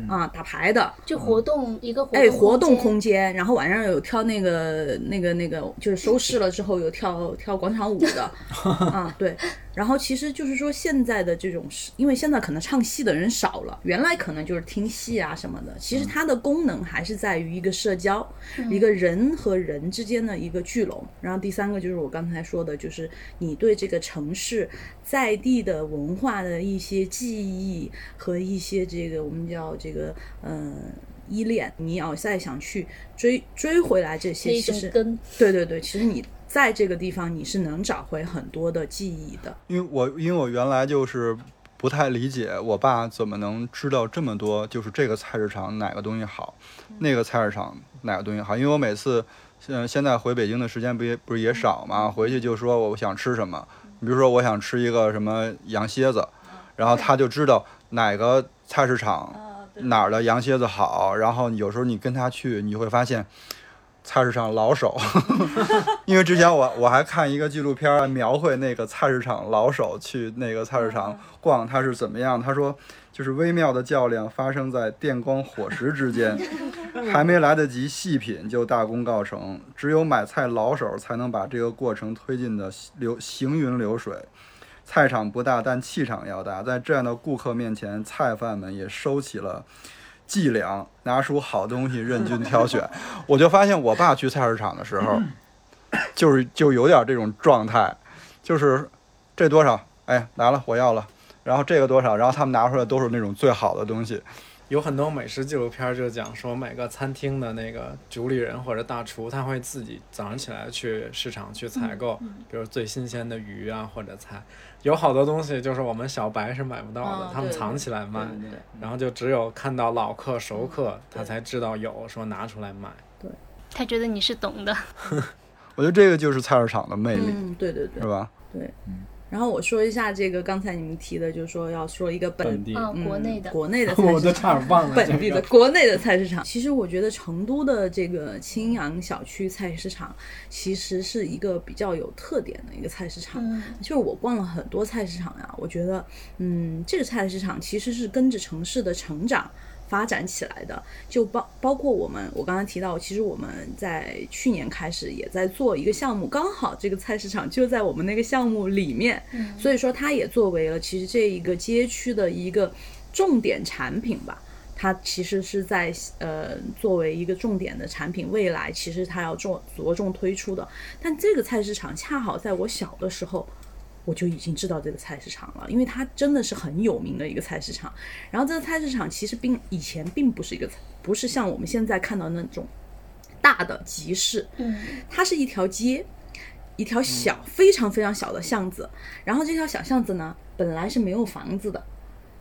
啊，打牌的，就活动一个活动哎，活动空空间，然后晚上有跳那个那个那个，就是收市了之后有跳跳广场舞的，啊，对。然后其实就是说现在的这种是，因为现在可能唱戏的人少了，原来可能就是听戏啊什么的。其实它的功能还是在于一个社交，一个人和人之间的一个聚拢。然后第三个就是我刚才说的，就是你对这个城市在地的文化的一些记忆和一些这个我们叫这个嗯。依恋，你要再想去追追回来这些，其实对对对，其实你在这个地方你是能找回很多的记忆的。因为我因为我原来就是不太理解我爸怎么能知道这么多，就是这个菜市场哪个东西好，那个菜市场哪个东西好。因为我每次，现现在回北京的时间不也不是也少嘛，回去就说我想吃什么，比如说我想吃一个什么羊蝎子，然后他就知道哪个菜市场哪儿的羊蝎子好，然后有时候你跟他去，你会发现。菜市场老手，因为之前我我还看一个纪录片儿，描绘那个菜市场老手去那个菜市场逛，他是怎么样？他说，就是微妙的较量发生在电光火石之间，还没来得及细品就大功告成。只有买菜老手才能把这个过程推进的流行云流水。菜场不大，但气场要大。在这样的顾客面前，菜贩们也收起了伎俩，拿出好东西任君挑选。我就发现我爸去菜市场的时候，就是就有点这种状态，就是这多少，哎，来了，我要了。然后这个多少，然后他们拿出来都是那种最好的东西。有很多美食纪录片儿就讲说，每个餐厅的那个主理人或者大厨，他会自己早上起来去市场去采购，比如最新鲜的鱼啊或者菜，有好多东西就是我们小白是买不到的，哦他们藏起来卖，对对对然后就只有看到老客熟客，他才知道有，说拿出来卖。他觉得你是懂的，我觉得这个就是菜市场的魅力，嗯，对对对是。吧？然后我说一下这个，刚才你们提的，就是说要说一个本本地啊，嗯国内的，国内的菜 我都。差点忘了本地。的国内的菜市场，其实我觉得成都的这个青阳小区菜市场，其实是一个比较有特点的一个菜市场。嗯就是我逛了很多菜市场呀，我觉得，嗯，这个菜市场其实是跟着城市的成长发展起来的。就包包括我们，我刚才提到，其实我们在去年开始也在做一个项目，刚好这个菜市场就在我们那个项目里面，所以说它也作为了其实这一个街区的一个重点产品吧。它其实是在呃作为一个重点的产品，未来其实它要重着重推出的。但这个菜市场恰好在我小的时候，我就已经知道这个菜市场了，因为它真的是很有名的一个菜市场。然后这个菜市场其实并以前并不是一个，不是像我们现在看到那种大的集市，嗯它是一条街，一条小、非常非常小的巷子。然后这条小巷子呢，本来是没有房子的，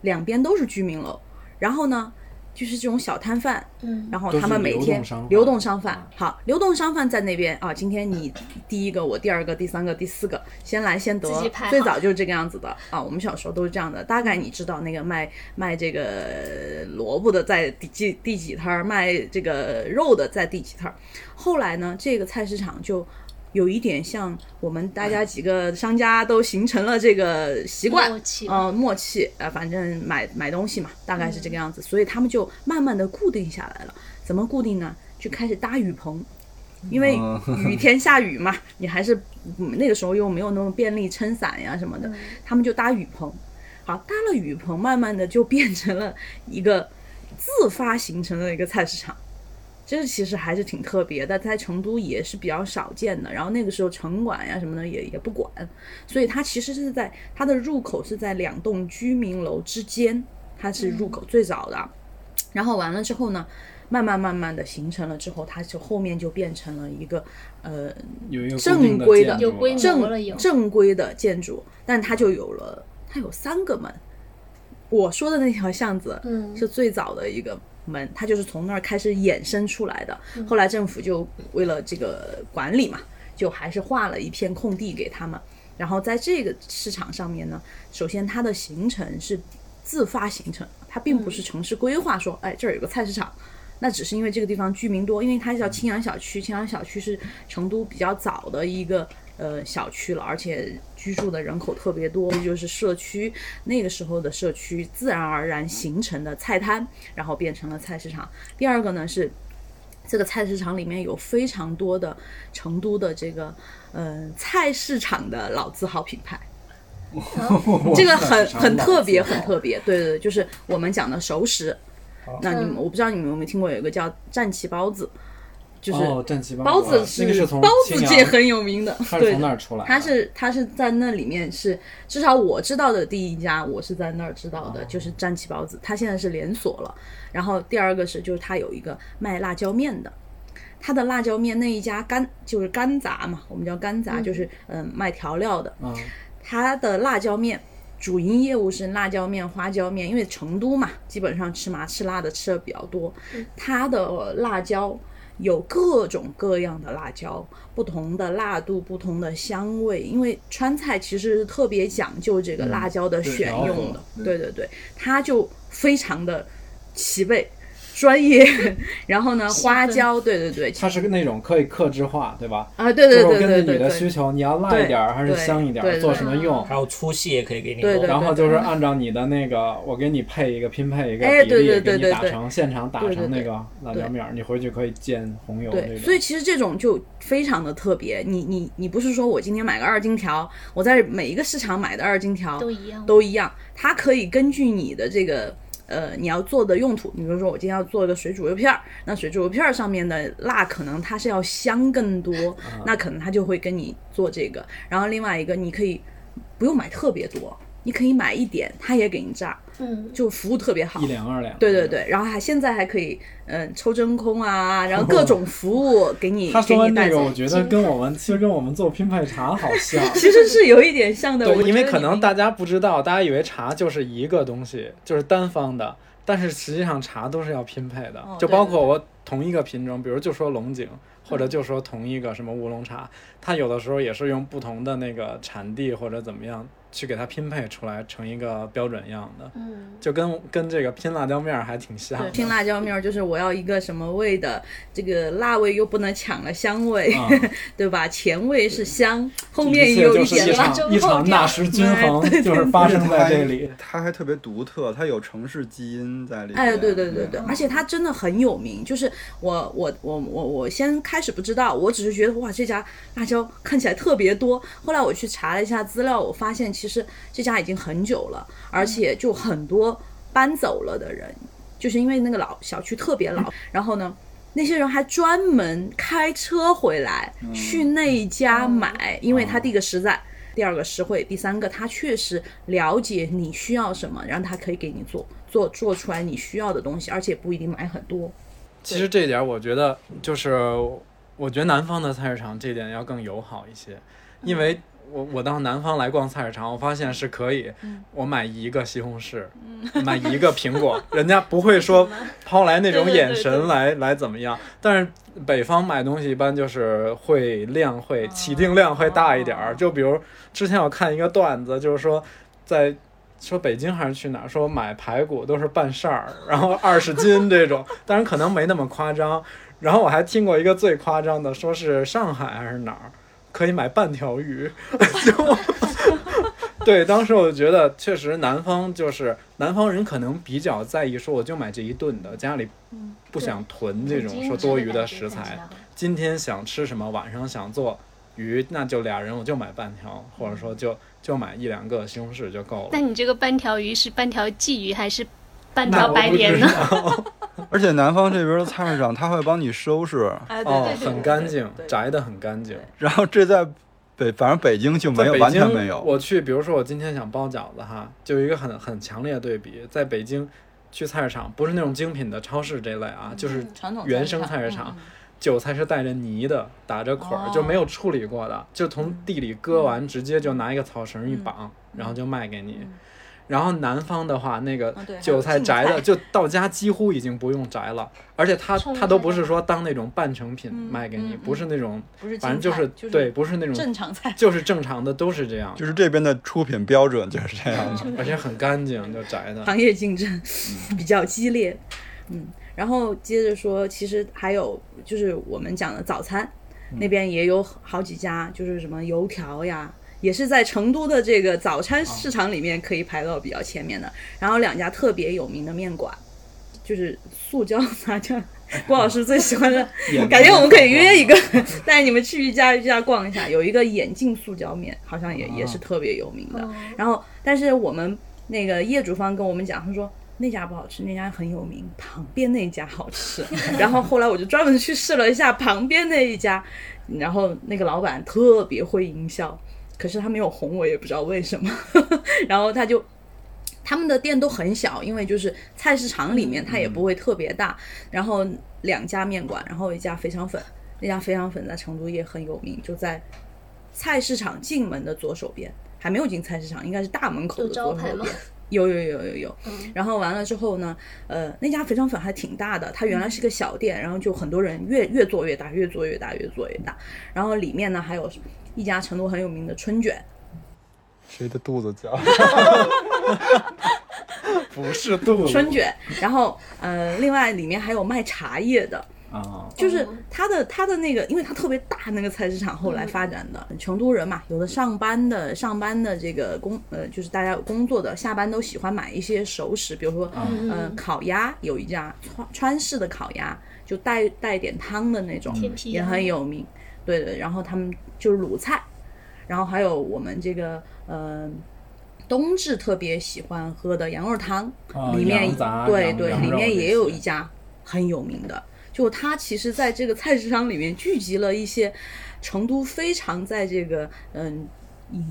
两边都是居民楼。然后呢，就是这种小摊贩，嗯然后他们每天流动商贩流动商贩，好，流动商贩在那边啊。今天你第一个，我第二个，第三个，第四个，先来先得最早就是这个样子的啊。我们小时候都是这样的。大概你知道那个卖卖这个萝卜的在第几第几摊儿，卖这个肉的在第几摊儿。后来呢，这个菜市场就。有一点像我们大家几个商家都形成了这个习惯，默契呃，默契，呃，反正买买东西嘛，大概是这个样子，所以他们就慢慢的固定下来了。怎么固定呢？就开始搭雨棚，因为雨天下雨嘛，你还是嗯那个时候又没有那么便利撑伞呀什么的，他们就搭雨棚。好，搭了雨棚，慢慢的就变成了一个自发形成的一个菜市场。这其实还是挺特别的，在成都也是比较少见的。然后那个时候城管呀什么的也也不管，所以它其实是在它的入口是在两栋居民楼之间，它是入口最早的。然后完了之后呢，慢慢慢慢的形成了之后，它就后面就变成了一个呃有一个正规的有规模了有正正规的建筑，但它就有了它有三个门。我说的那条巷子，嗯是最早的一个门，它就是从那儿开始衍生出来的。后来政府就为了这个管理嘛，就还是划了一片空地给他们。然后在这个市场上面呢，首先它的形成是自发形成，它并不是城市规划说，哎，这儿有个菜市场。那只是因为这个地方居民多，因为它叫青阳小区，青阳小区是成都比较早的一个呃小区了，而且居住的人口特别多，就是社区那个时候的社区自然而然形成的菜摊，然后变成了菜市场。第二个呢是。这个菜市场里面有非常多的成都的这个，呃，菜市场的老字号品牌，这个很很特别，很特别。对对对，就是我们讲的熟食。那你们我不知道你们有没有听过有一个叫战旗包子，就是哦，战旗包包子那个是从包子界很有名的，它是对从那儿出来的，它是他是在那里面是至少我知道的第一家，我是在那儿知道的，就是战旗包子，他现在是连锁了。然后第二个是就是他有一个卖辣椒面的，他的辣椒面那一家干就是干杂嘛，我们叫干杂，就是嗯卖调料的，嗯它的辣椒面主营业务是辣椒面、花椒面，因为成都嘛，基本上吃麻吃辣的吃的比较多，它的辣椒。有各种各样的辣椒，不同的辣度，不同的香味。因为川菜其实是特别讲究这个辣椒的选用的，对对对，它就非常的齐备、专业。然后呢，花椒，对对对，它是个那种可以克制化，对吧？啊，对对对对对根据你对对对对，的需求，你要辣一点儿还是香一点儿，对对做什么用还。有粗细也可以给你弄。对对然后就是按照你的那个，我给你配一个拼配一个比例，哎对对对给你对对打成现场打对对对成那个辣椒面儿，你回去可以煎红油对，所以其实这种就非常的特别。你你你不是说我今天买个二荆条，我在每一个市场买的二荆条都一样。都一样，它可以根据你的这个呃你要做的用途，你比如说我今天要做一个水煮肉片儿，那水煮肉片儿上面的辣可能它是要香更多，那可能它就会跟你做这个。然后另外一个你可以不用买特别多，你可以买一点，它也给你炸，嗯，就服务特别好一。两二两。对对。对，然后还现在还可以，嗯、抽真空啊，然后各种服务给你他给说那个，我。觉得跟我们其实跟我们做拼配茶好像。其实是有一点像的，对，因为可能大家不知道，大家以为茶就是一个东西，就是单方的，但是实际上茶都是要拼配的，就包括我同一个品种，比如就说龙井，或者就说同一个什么乌龙茶，它有的时候也是用不同的那个产地或者怎么样去给它拼配出来成一个标准样的，嗯，就跟跟这个拼辣椒面儿还挺像的。拼辣椒面儿就是我要一个什么味的，这个辣味又不能抢了香味，啊 对吧？前味是香，后面也有一点辣就是一场。一场纳什均衡，就是发生在这里。它还特别独特，它有城市基因在里面。哎，对对对对，而且它真的很有名。就是我我我我我先开始不知道，我只是觉得哇，这家辣椒看起来特别多。后来我去查了一下资料，我发现其实这家已经很久了，而且就很多搬走了的人，就是因为那个老小区特别老，然后呢。那些人还专门开车回来去那一家买，因为他第一个实在，第二个实惠，第三个他确实了解你需要什么，然后他可以给你做做做出来你需要的东西，而且不一定买很多。其实这一点，我觉得就是，我觉得南方的菜市场这点要更友好一些，因为我我到南方来逛菜市场，我发现是可以，我买一个西红柿，买一个苹果，人家不会说 抛来那种眼神来来怎么样。但是北方买东西一般就是会量会起定量会大一点儿，就比如之前我看一个段子，就是说在。说北京还是去哪儿？说买排骨都是半扇儿，然后二十斤这种，当然可能没那么夸张。然后我还听过一个最夸张的，说是上海还是哪儿可以买半条鱼，就 对，当时我就觉得确实南方就是南方人可能比较在意说我就买这一顿的，家里不想囤这种说多余的食材。今天想吃什么，晚上想做鱼，那就俩人我就买半条，或者说就就买一两个西红柿就够了。那你这个半条鱼是半条鲫鱼还是半条白鲢呢？道 而且南方这边的菜市场，他会帮你收拾，哎，哦，很干净，摘的很干净。然后这在北，反正北京就没有，完全没有。我去，比如说我今天想包饺子哈，就有一个很很强烈的对比，在北京，去菜市场，不是那种精品的超市这类啊，就是传统原生菜市场，韭菜是带着泥的，打着捆儿，哦就没有处理过的，就从地里割完，直接就拿一个草绳一绑，然后就卖给你。然后南方的话，那个韭菜摘的就到家几乎已经不用摘了，而且它冲它都不是说当那种半成品卖给你，嗯不是那种，不是反正就是对，不是那种正常菜。就是正常的都是这样，就是这边的出品标准就是这样的。而且很干净，就摘的。行业竞争比较激烈，嗯，然后接着说，其实还有就是我们讲的早餐、那边也有好几家，就是什么油条呀，也是在成都的这个早餐市场里面可以排到比较前面的。然后两家特别有名的面馆，就是塑胶麻酱。郭老师最喜欢的，感觉我们可以约一个，带你们去一家一家逛一下。有一个眼镜塑胶面，好像也也是特别有名的。然后，但是我们那个业主方跟我们讲，他说那家不好吃，那家很有名，旁边那家好吃。然后后来我就专门去试了一下旁边那一家，然后那个老板特别会营销，可是他没有红，我也不知道为什么。然后他就。他们的店都很小，因为就是菜市场里面它也不会特别大。然后两家面馆，然后一家肥肠粉，那家肥肠粉在成都也很有名，就在菜市场进门的左手边，还没有进菜市场，应该是大门口的招牌吗左手边。有有有有有，然后完了之后呢，呃，那家肥肠粉还挺大的，它原来是个小店，然后就很多人越越做越大，越做越大，越做越大。然后里面呢还有一家成都很有名的春卷，谁的肚子叫？不是肚子春卷，然后呃，另外里面还有卖茶叶的，啊，就是它的它的那个，因为它特别大，那个菜市场后来发展的，成都人嘛，有的上班的上班的这个工呃，就是大家有工作的，下班都喜欢买一些熟食，比如说呃烤鸭，有一家川川式的烤鸭，就带带点汤的那种也很有名。对对，然后他们就是鲁菜，然后还有我们这个呃。冬至特别喜欢喝的羊肉汤，啊里面对对，里面也有一家很有名的，就它其实在这个菜市场里面聚集了一些成都非常在这个嗯饮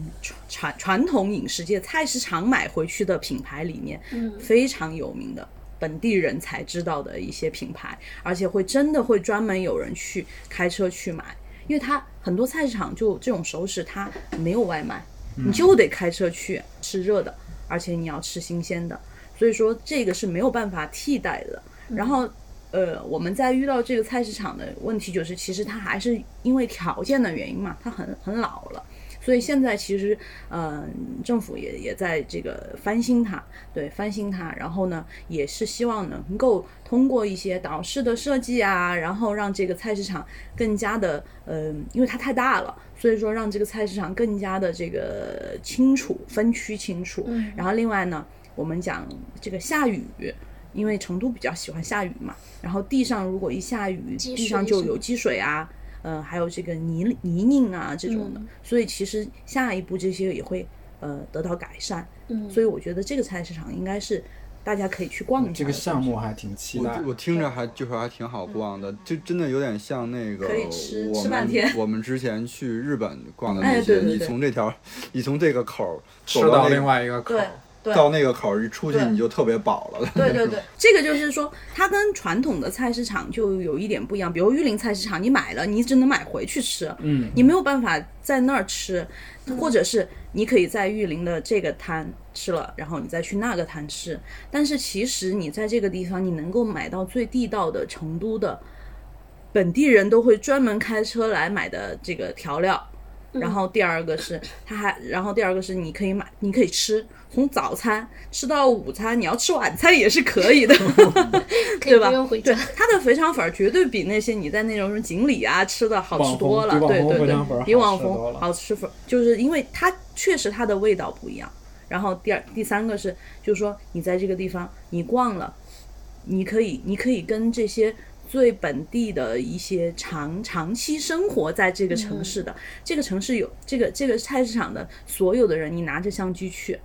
传传统饮食界菜市场买回去的品牌里面，非常有名的。本地人才知道的一些品牌，而且会真的会专门有人去开车去买，因为它很多菜市场就这种熟食它没有外卖，你就得开车去吃热的，而且你要吃新鲜的，所以说这个是没有办法替代的。然后，呃，我们在遇到这个菜市场的问题，就是其实它还是因为条件的原因嘛，它很很老了。所以现在其实，呃，政府也也在这个翻新它，对，翻新它，然后呢，也是希望能够通过一些导视的设计啊，然后让这个菜市场更加的，呃，因为它太大了，所以说让这个菜市场更加的这个清楚，分区清楚。然后另外呢，我们讲这个下雨。因为成都比较喜欢下雨嘛，然后地上如果一下雨，地上就有积水啊，呃，还有这个泥泥泞啊这种的，所以其实下一步这些也会呃得到改善。嗯。所以我觉得这个菜市场应该是大家可以去逛一下的。这个项目还挺期待。我。我听着还就是还挺好逛的，就真的有点像那个可以吃我吃半天。们 我们之前去日本逛的哎那些，你对对。对从这条，你从这个口儿吃走到另外一个口到那个口儿一出去你就特别饱了。对对对，这个就是说，它跟传统的菜市场就有一点不一样。比如玉林菜市场，你买了，你只能买回去吃，嗯，你没有办法在那儿吃，或者是你可以在玉林的这个摊吃了，然后你再去那个摊吃。但是其实你在这个地方，你能够买到最地道的成都的本地人都会专门开车来买的这个调料。然后第二个是，它还，然后第二个是你可以买，你可以吃，从早餐吃到午餐，你要吃晚餐也是可以的，对吧。对它的肥肠粉儿绝对比那些你在那种什么锦里啊吃的好吃多了，网红比网红对对肥肠粉儿对，比好网红吃多了好吃粉，就是因为它确实它的味道不一样。然后第二第三个是，就是说你在这个地方你逛了，你可以你可以跟这些最本地的一些长长期生活在这个城市的、这个城市有这个这个菜市场的所有的人，你拿着相机去，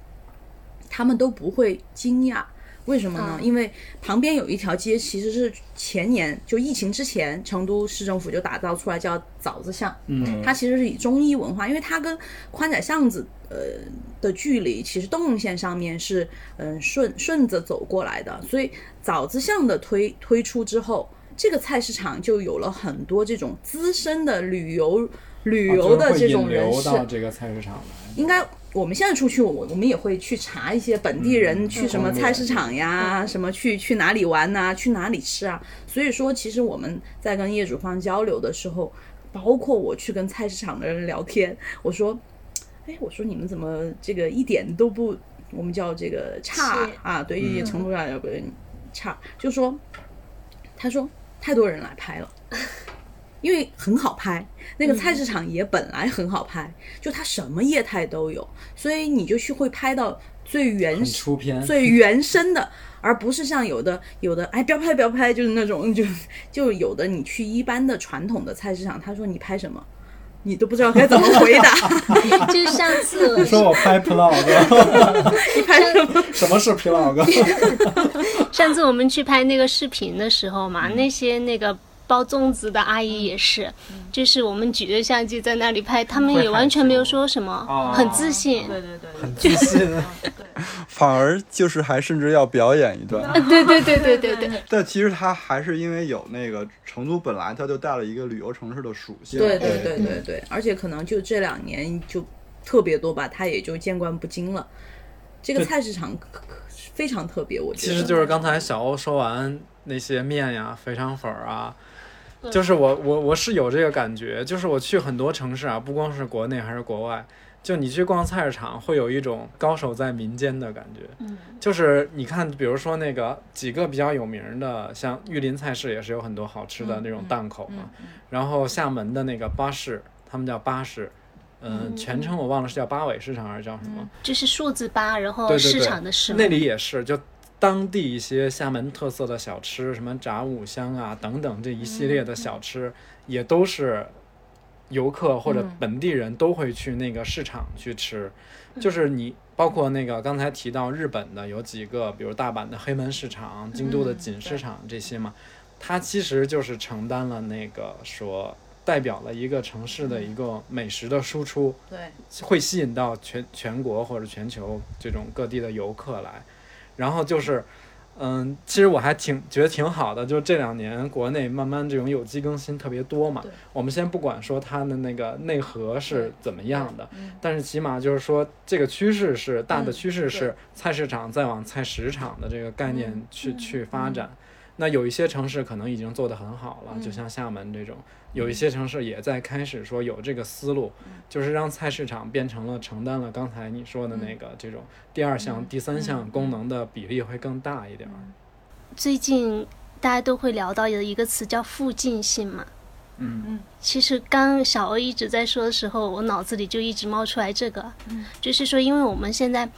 他们都不会惊讶，为什么呢？因为旁边有一条街，其实是前年就疫情之前，成都市政府就打造出来叫枣子巷。嗯，它其实是以中医文化，因为它跟宽窄巷子呃的距离，其实动线上面是嗯顺顺着走过来的，所以枣子巷的推推出之后，这个菜市场就有了很多这种资深的旅游旅游的这种人士，啊到这个菜市场来。应该我们现在出去，我我们也会去查一些本地人去什么菜市场呀，什么去去哪里玩呐、去哪里吃啊。所以说，其实我们在跟业主方交流的时候，包括我去跟菜市场的人聊天，我说，哎，我说你们怎么这个一点都不，我们叫这个差啊？对，一些程度上有个差，就说，他说太多人来拍了。因为很好拍，那个菜市场也本来很好拍，就它什么业态都有，所以你就去会拍到最原始、出片，最原生的，而不是像有的有的哎不要拍不要拍，就是那种就就有的你去一般的传统的菜市场，他说你拍什么，你都不知道该怎么回答，就是上次 你说我拍 vlog，你拍什么？什么是 vlog？上次我们去拍那个视频的时候嘛，那些那个包粽子的阿姨也是，就是我们举着相机在那里拍，他们也完全没有说什么，哦很自信。对对对，很自信。反而就是还甚至要表演一段。对对对对对对，但其实他还是因为有那个成都本来他就带了一个旅游城市的属性。对对对对对，而且可能就这两年就特别多吧，他也就见惯不惊了。这个菜市场非常特别，我觉得。其实就是刚才小欧说完那些面呀、肥肠粉儿啊，就是我我我是有这个感觉，就是我去很多城市啊，不光是国内还是国外，就你去逛菜市场，会有一种高手在民间的感觉。嗯，就是你看，比如说那个几个比较有名的，像玉林菜市也是有很多好吃的那种档口嘛。然后厦门的那个巴士，他们叫巴士，嗯、全称我忘了是叫八尾市场还是叫什么。就是数字八，然后市场的市那里也是，就当地一些厦门特色的小吃，什么炸五香啊等等这一系列的小吃，也都是游客或者本地人都会去那个市场去吃。就是你包括那个刚才提到日本的有几个，比如大阪的黑门市场、京都的锦市场这些嘛，它其实就是承担了那个说。代表了一个城市的一个美食的输出，对，会吸引到全全国或者全球这种各地的游客来。然后就是，嗯，其实我还挺觉得挺好的，就是这两年国内慢慢这种有机更新特别多嘛对。我们先不管说它的那个内核是怎么样的，嗯但是起码就是说这个趋势是大的嗯趋势是菜市场再往菜市场的这个概念去、嗯去发展。那有一些城市可能已经做得很好了，就像厦门这种，有一些城市也在开始说有这个思路，就是让菜市场变成了承担了刚才你说的那个这种第二项、第三项功能的比例会更大一点儿。最近大家都会聊到有一个词叫附近性嘛。嗯。其实刚小欧一直在说的时候，我脑子里就一直冒出来这个，就是说，因为我们现在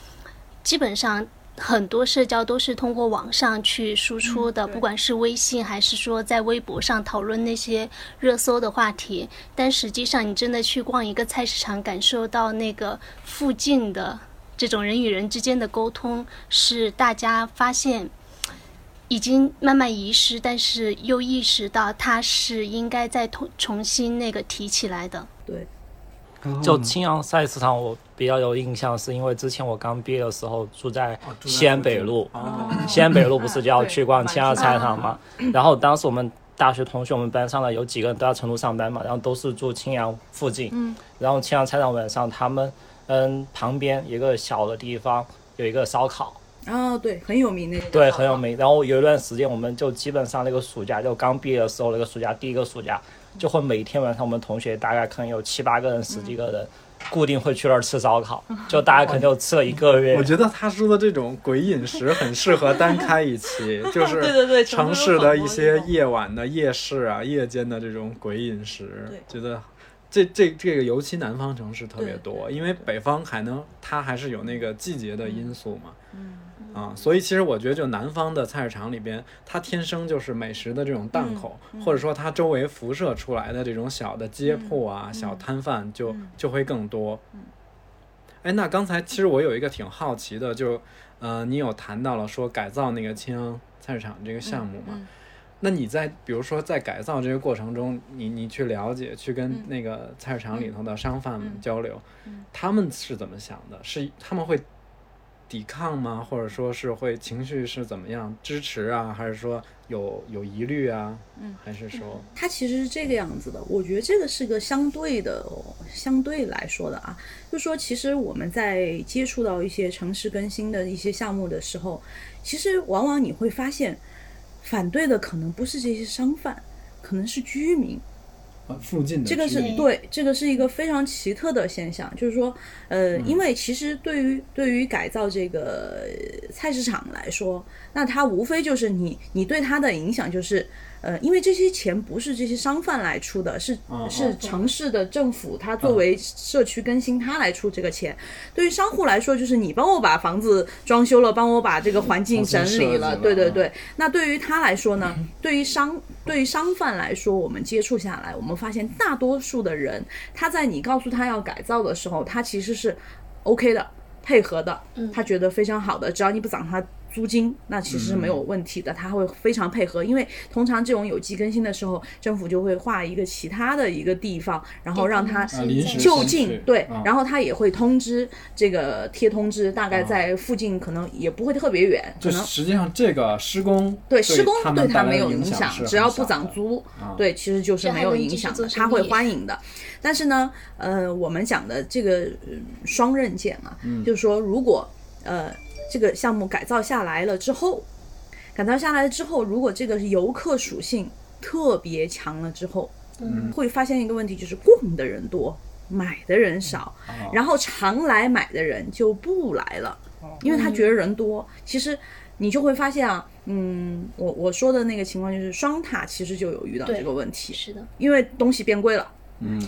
基本上很多社交都是通过网上去输出的，对不管是微信还是说在微博上讨论那些热搜的话题，但实际上你真的去逛一个菜市场，感受到那个附近的这种人与人之间的沟通，是大家发现。已经慢慢遗失，但是又意识到它是应该再重重新那个提起来的。对，就青阳菜市场，我比较有印象，是因为之前我刚毕业的时候住在西安北路，哦西安北路不是就要去逛青阳菜市场嘛？然后当时我们大学同学，我们班上的有几个人都在成都上班嘛，然后都是住青阳附近。嗯。然后青阳菜市场晚上，他们嗯旁边一个小的地方有一个烧烤，啊，对，很有名那个。对，很有名。然后有一段时间，我们就基本上那个暑假，就刚毕业的时候，那个暑假第一个暑假，就会每天晚上我们同学大概可能有七八个人、十几个人，固定会去那儿吃烧烤，就大家可能就吃了一个月。我。觉得他说的这种鬼饮食很适合单开一期，就是对对对城市的一些夜晚的夜市啊、夜间的这种鬼饮食，觉得这这这个尤其南方城市特别多，因为北方还能它还是有那个季节的因素嘛。啊，所以其实我觉得，就南方的菜市场里边，它天生就是美食的这种档口，或者说它周围辐射出来的这种小的街铺啊、小摊贩就就会更多。哎，那刚才其实我有一个挺好奇的，就呃，你有谈到了说改造那个青阳菜市场这个项目嘛？嗯那你在比如说在改造这个过程中，你你去了解，去跟嗯。那个菜市场里头的商贩们嗯。交流，嗯。他们是怎么想的？是他们会抵抗吗？或者说是会情绪是怎么样支持啊？还是说有有疑虑啊？嗯，还是说他其实是这个样子的，我觉得这个是个相对的、哦，相对来说的啊，就是说，其实我们在接触到一些城市更新的一些项目的时候，其实往往你会发现，反对的可能不是这些商贩，可能是居民。呃附近的这个是对，这个是一个非常奇特的现象，就是说，呃，因为其实对于对于改造这个呃菜市场来说，那它无非就是你你对它的影响就是，呃，因为这些钱不是这些商贩来出的，是嗯是城市的政府，它作为社区更新，它来出这个钱。对于商户来说，就是你帮我把房子装修了，帮我把这个环境整理了，对对对。那对于他来说呢，对于商对于商贩来说，我们接触下来，我们发现大多数的人，他在你告诉他要改造的时候，他其实是 OK 的，配合的，他觉得非常好的，只要你不涨他租金，那其实是没有问题的，他会非常配合。因为通常这种有机更新的时候，政府就会划一个其他的一个地方，然后让他就近对啊，然后他也会通知这个贴通知，大概在附近，可能也不会特别远，可能实际上这个施工对施工对他没们带来的影响，只要不涨租啊，对，其实就是没有影响他会欢迎的。但是呢，呃，我们讲的这个呃双刃剑啊，就是说，如果呃这个项目改造下来了之后，改造下来了之后，如果这个游客属性特别强了之后，嗯。会发现一个问题，就是逛的人多，买的人少，然后常来买的人就不来了，因为他觉得人多。其实你就会发现啊，嗯，我我说的那个情况就是双塔其实就有遇到这个问题，是的，因为东西变贵了。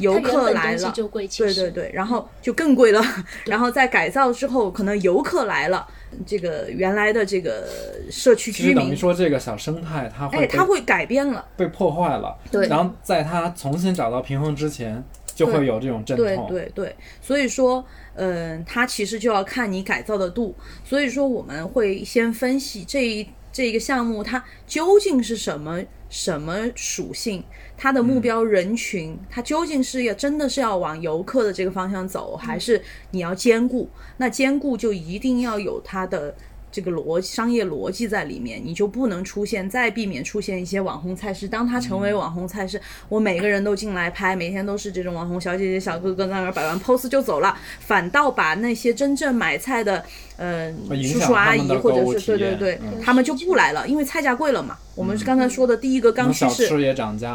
游它原本东西客来了，对对对，然后就更贵了。然后在改造之后，可能游客来了，这个原来的这个社区居民。等于民，说这个小生态它会哎，它会改变了。被破坏了，对。然后在它重新找到平衡之前，就会有这种阵对痛，对对，所以说，嗯、它其实就要看你改造的度。所以说，我们会先分析这一这一个项目它究竟是什么什么属性，它的目标人群，它究竟是要真的是要往游客的这个方向走，还是你要兼顾？那兼顾就一定要有它的。这个逻商业逻辑在里面，你就不能出现再避免出现一些网红菜市。当它成为网红菜市，我每个人都进来拍，每天都是这种网红小姐姐、小哥哥在那儿摆完 pose 就走了，反倒把那些真正买菜的，呃，叔叔阿姨或者是对对对，嗯他们就不来了，因为菜价贵了嘛。我们是刚才说的第一个刚需是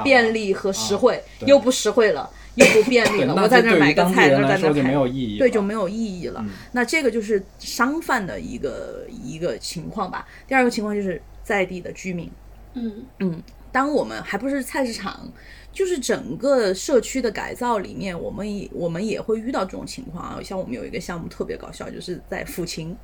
便利和实惠，对又不实惠了，又不便利，了。那我在那儿买个菜，当地人来那儿在那儿拍说就没有意义对，就没有意义了。嗯那这个就是商贩的一个一个情况吧。第二个情况就是在地的居民，嗯嗯当我们还不是菜市场，就是整个社区的改造里面，我们也我们也会遇到这种情况啊。像我们有一个项目特别搞笑，就是在抚琴，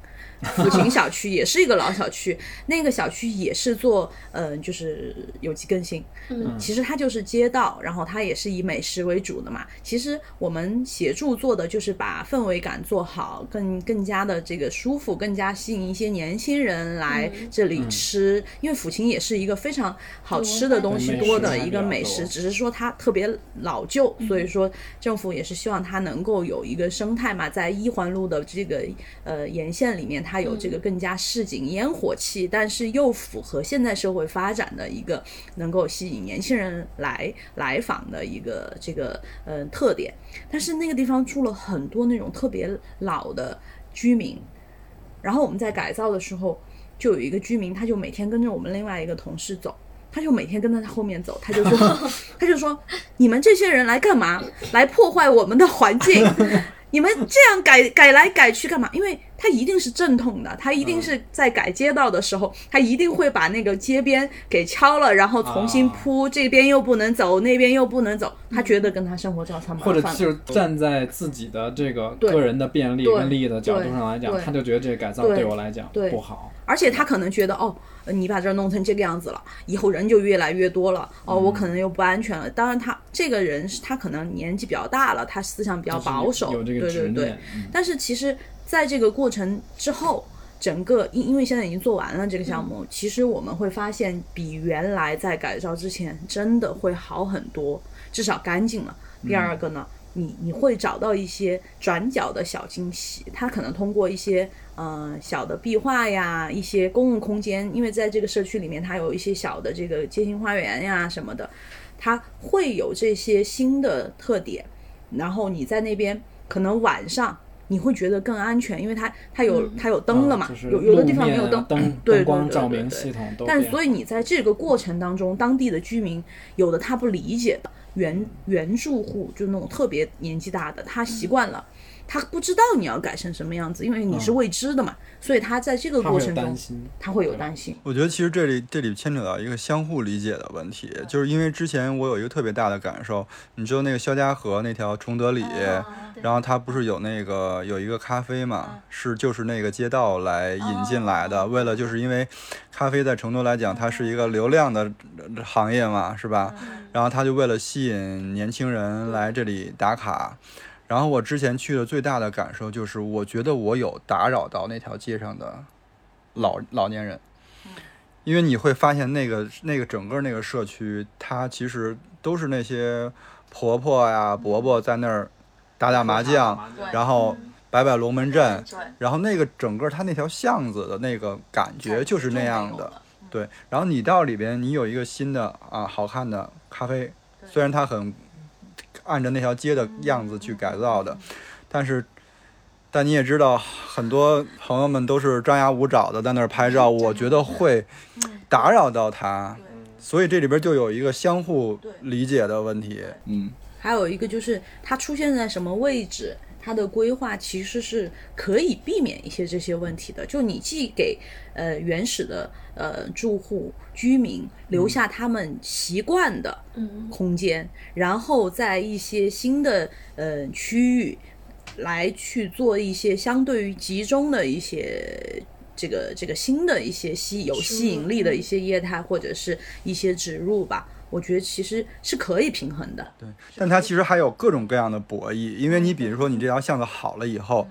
抚琴小区也是一个老小区，那个小区也是做嗯、呃就是有机更新，嗯其实它就是街道，然后它也是以美食为主的嘛。其实我们协助做的就是把氛围感做好，更更加的这个舒服，更加吸引一些年轻人来这里吃。因为抚琴也是一个非常好吃的东西多的一个美食，只是说它特别老旧，所以说政府也是希望它能够有一个生态嘛，在一环路的这个呃沿线里面，它有这个更加市井烟火气，但是又符合现在社会发展的一个能够吸引年轻人来来访的一个这个呃特点。但是那个地方住了很多那种特别老的居民，然后我们在改造的时候，就有一个居民，他就每天跟着我们另外一个同事走。他就每天跟在他后面走，他就说，他就说，你们这些人来干嘛？来破坏我们的环境？你们这样改改来改去干嘛？因为它一定是正统的，它一定是在改街道的时候，它一定会把那个街边给敲了，然后重新啊铺，这边又不能走，那边又不能走，他觉得跟他生活照相麻或者。就是站在自己的这个个人的便利跟利益的角度上来讲，他就觉得这个改造对对我来讲不好。而且他可能觉得哦，呃你把这儿弄成这个样子了，以后人就越来越多了，哦，嗯。我可能又不安全了。当然他，这个人是他可能年纪比较大了，他思想比较保守，对对对但是其实在这个过程之后，整个因因为现在已经做完了这个项目，其实我们会发现比原来在改造之前真的会好很多，至少干净了。第二个呢，你你会找到一些转角的小惊喜，它可能通过一些呃小的壁画呀，一些公共空间，因为在这个社区里面，它有一些小的这个街心花园呀什么的，它会有这些新的特点，然后你在那边可能晚上。你会觉得更安全，因为它它有、它有灯了嘛，啊就是有有的地方没有灯，灯对光照明系统都但变所以你在这个过程当中，当地的居民有的他不理解的原原住户，就那种特别年纪大的，他习惯了，他不知道你要改成什么样子，因为你是未知的嘛，所以他在这个过程中。他会有担心。我觉得其实这里这里牵扯到一个相互理解的问题，就是因为之前我有一个特别大的感受，你知道那个肖家河那条崇德里，然后它不是有那个有一个咖啡嘛，是就是那个街道来引进来的，为了就是因为咖啡在成都来讲，它是一个流量的呃行业嘛，是吧？然后他就为了吸引年轻人来这里打卡。然后我之前去的最大的感受就是，我觉得我有打扰到那条街上的老老年人，因为你会发现那个那个整个那个社区，它其实都是那些婆婆呀、伯伯在那儿打打麻将，然后摆摆龙门阵，然后那个整个它那条巷子的那个感觉就是那样的。对，然后你到里边，你有一个新的啊好看的咖啡，虽然它很按照那条街的样子去改造的，但是。但你也知道，很多朋友们都是张牙舞爪的在那儿拍照，我觉得会打扰到他，所以这里边就有一个相互理解的问题。嗯，还有一个就是它出现在什么位置，它的规划其实是可以避免一些这些问题的。就你既给呃原始的呃住户居民留下他们习惯的空间，然后在一些新的呃区域来去做一些相对于集中的一些。这个这个新的一些吸有吸引力的一些业态或者是一些植入吧，我觉得其实是可以平衡的。对但它其实还有各种各样的博弈，因为你比如说你这条巷子好了以后，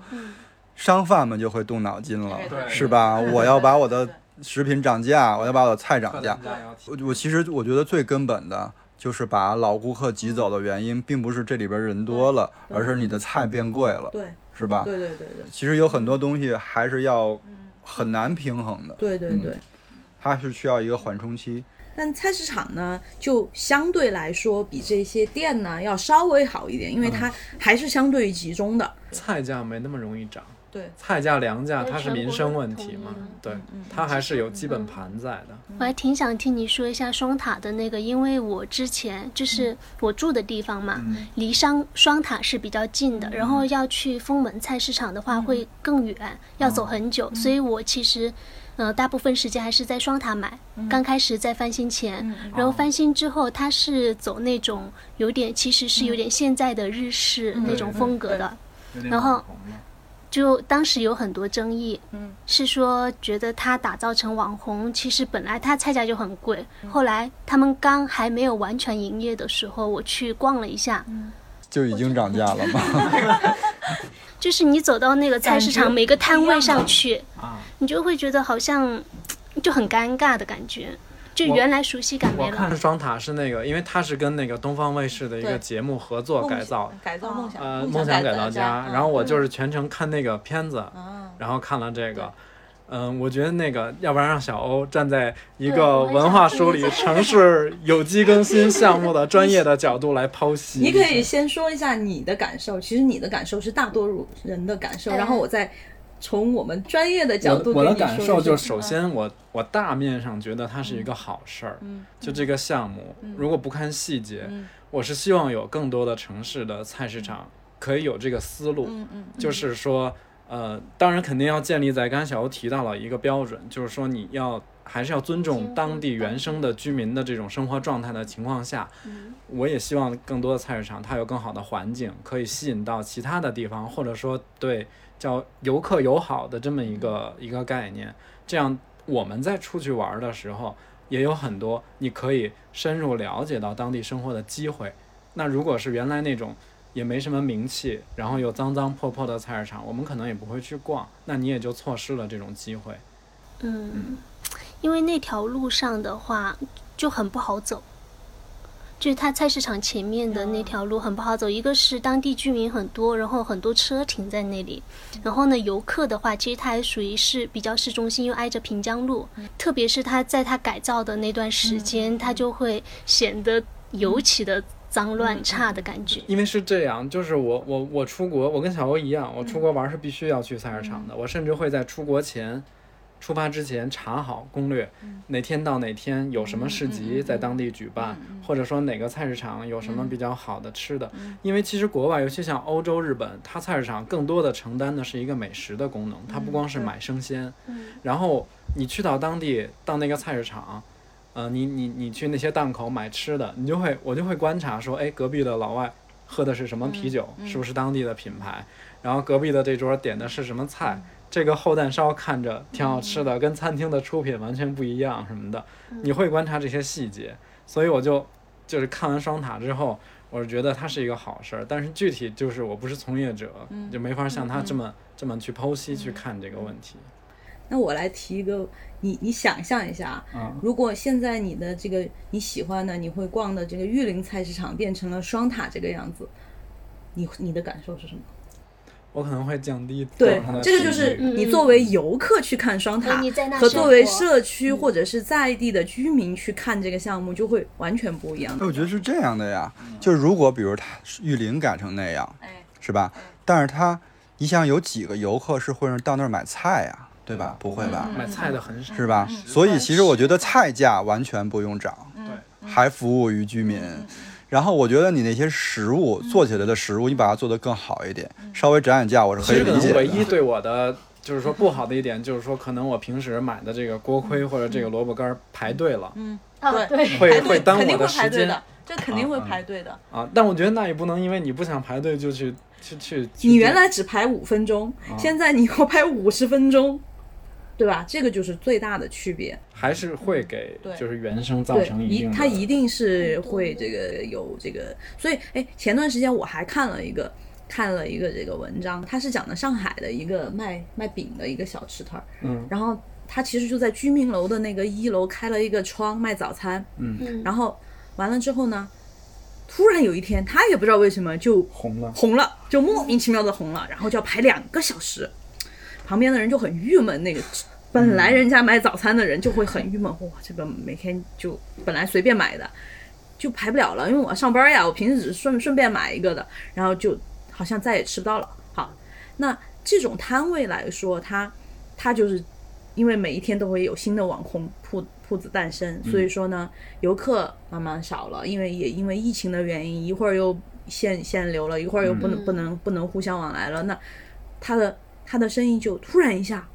商贩们就会动脑筋了，是吧？我要把我的食品涨价，我要把我的菜涨价。我我其实我觉得最根本的就是把老顾客挤走的原因，并不是这里边人多了，而是你的菜变贵了，对是吧？对对对对其实有很多东西还是要很难平衡的，对对对。它是需要一个缓冲期。但菜市场呢，就相对来说比这些店呢要稍微好一点，因为它还是相对于集中的。菜价没那么容易涨，对，菜价、粮价它是民生问题嘛了，对，它还是有基本盘在的。我还挺想听你说一下双塔的那个，因为我之前就是我住的地方嘛，离双双塔是比较近的，然后要去封门菜市场的话会更远，要走很久，所以我其实。呃，大部分时间还是在双塔买。刚开始在翻新前，然后翻新之后，它是走那种有点，其实是有点现在的日式那种风格的。然后就当时有很多争议，嗯，是说觉得它打造成网红，其实本来它菜价就很贵。后来他们刚还没有完全营业的时候，我去逛了一下，就已经涨价了吗？就是你走到那个菜市场每个摊位上去，啊，你就会觉得好像就很尴尬的感觉，就原来熟悉感没了我看了。双塔是那个，因为它是跟那个东方卫视的一个节目合作改造，改造梦想，呃，梦想改造家。嗯然后我就是全程看那个片子，嗯然后看了这个。嗯，我觉得那个，要不然让小欧站在一个文化梳理城市有机更新 项目的专业的角度来剖析。你可以先说一下你的感受，其实你的感受是大多数人的感受，哎然后我再从我们专业的角度我我的感受就是，首先我我大面上觉得它是一个好事儿，嗯。就这个项目，如果不看细节，嗯。我是希望有更多的城市的菜市场可以有这个思路，嗯嗯就是说，呃，当然肯定要建立在刚才小欧提到了一个标准，就是说你要还是要尊重当地原生的居民的这种生活状态的情况下，我也希望更多的菜市场它有更好的环境，可以吸引到其他的地方，或者说对叫游客友好的这么一个一个概念，这样我们在出去玩的时候也有很多你可以深入了解到当地生活的机会。那如果是原来那种也没什么名气，然后又脏脏破破的菜市场，我们可能也不会去逛，那你也就错失了这种机会。嗯，因为那条路上的话就很不好走，就是它菜市场前面的那条路很不好走。一个是当地居民很多，然后很多车停在那里。然后呢，游客的话，其实它还属于是比较市中心，又挨着平江路。特别是它在它改造的那段时间，它就会显得尤其的脏乱差的感觉。因为是这样，就是我我我出国，我跟小欧一样，我出国玩是必须要去菜市场的。我甚至会在出国前。出发之前查好攻略，哪天到哪天有什么市集在当地举办，或者说哪个菜市场有什么比较好的吃的。因为其实国外，尤其像欧洲、日本，它菜市场更多的承担的是一个美食的功能，它不光是买生鲜。然后你去到当地，到那个菜市场，呃，你你你去那些档口买吃的，你就会我就会观察说，哎，隔壁的老外喝的是什么啤酒，是不是当地的品牌？然后隔壁的这桌点的是什么菜？这个厚蛋烧看着挺好吃的，跟餐厅的出品完全不一样什么的，你会观察这些细节，所以我就就是看完双塔之后，我是觉得它是一个好事儿，但是具体就是我不是从业者，就没法像他这么这么去剖析去看这个问题。那我来提一个，你你想象一下，如果现在你的这个你喜欢的、你会逛的这个玉林菜市场变成了双塔这个样子，你你的感受是什么？我可能会降低对，这个就是你作为游客去看双塔，和作为社区或者是在地的居民去看这个项目，就会完全不一样。我觉得是这样的呀，就是如果比如它玉林改成那样，是吧？但是它，你想有几个游客是会到那儿买菜呀？对吧？不会吧？买菜的很少，是吧？所以其实我觉得菜价完全不用涨，对，还服务于居民。然后我觉得你那些食物做起来的食物，你把它做得更好一点，稍微涨点价，我是可以理解的。唯一对我的就是说不好的一点，就是说可能我平时买的这个锅盔或者这个萝卜干排队了，嗯，对，会会耽误我的时间，这肯定会排队的啊。但我觉得那也不能因为你不想排队就去去去。你原来只排五分钟，现在你要排五十分钟。对吧？这个就是最大的区别，还是会给就是原生造成一定，它一定是会这个有这个，所以哎，前段时间我还看了一个看了一个这个文章，它是讲的上海的一个卖卖饼的一个小吃摊儿，嗯，然后他其实就在居民楼的那个一楼开了一个窗卖早餐，嗯，然后完了之后呢，突然有一天他也不知道为什么就红了，红了，就莫名其妙的红了，然后就要排两个小时。旁边的人就很郁闷，那个本来人家买早餐的人就会很郁闷，哇，这个每天就本来随便买的，就排不了了，因为我要上班呀，我平时只是顺顺便买一个的，然后就好像再也吃不到了。好，那这种摊位来说，它它就是因为每一天都会有新的网红铺铺子诞生，所以说呢，游客慢慢少了，因为也因为疫情的原因，一会儿又限限流了，一会儿又不能不能不能互相往来了，那它的。他的生意就突然一下，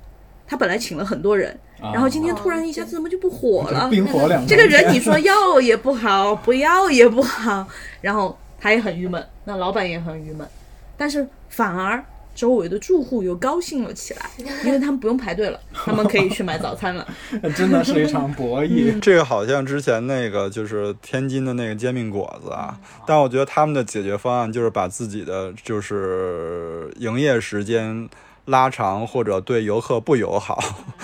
他本来请了很多人，然后今天突然一下子怎么就不火了？冰火两这个人你说要也不好，不要也不好，然后他也很郁闷，那老板也很郁闷，但是反而周围的住户又高兴了起来，因为他们不用排队了，他们可以去买早餐了。真的是一场博弈。这个好像之前那个就是天津的那个煎饼果子啊，但我觉得他们的解决方案就是把自己的就是营业时间。拉长或者对游客不友好，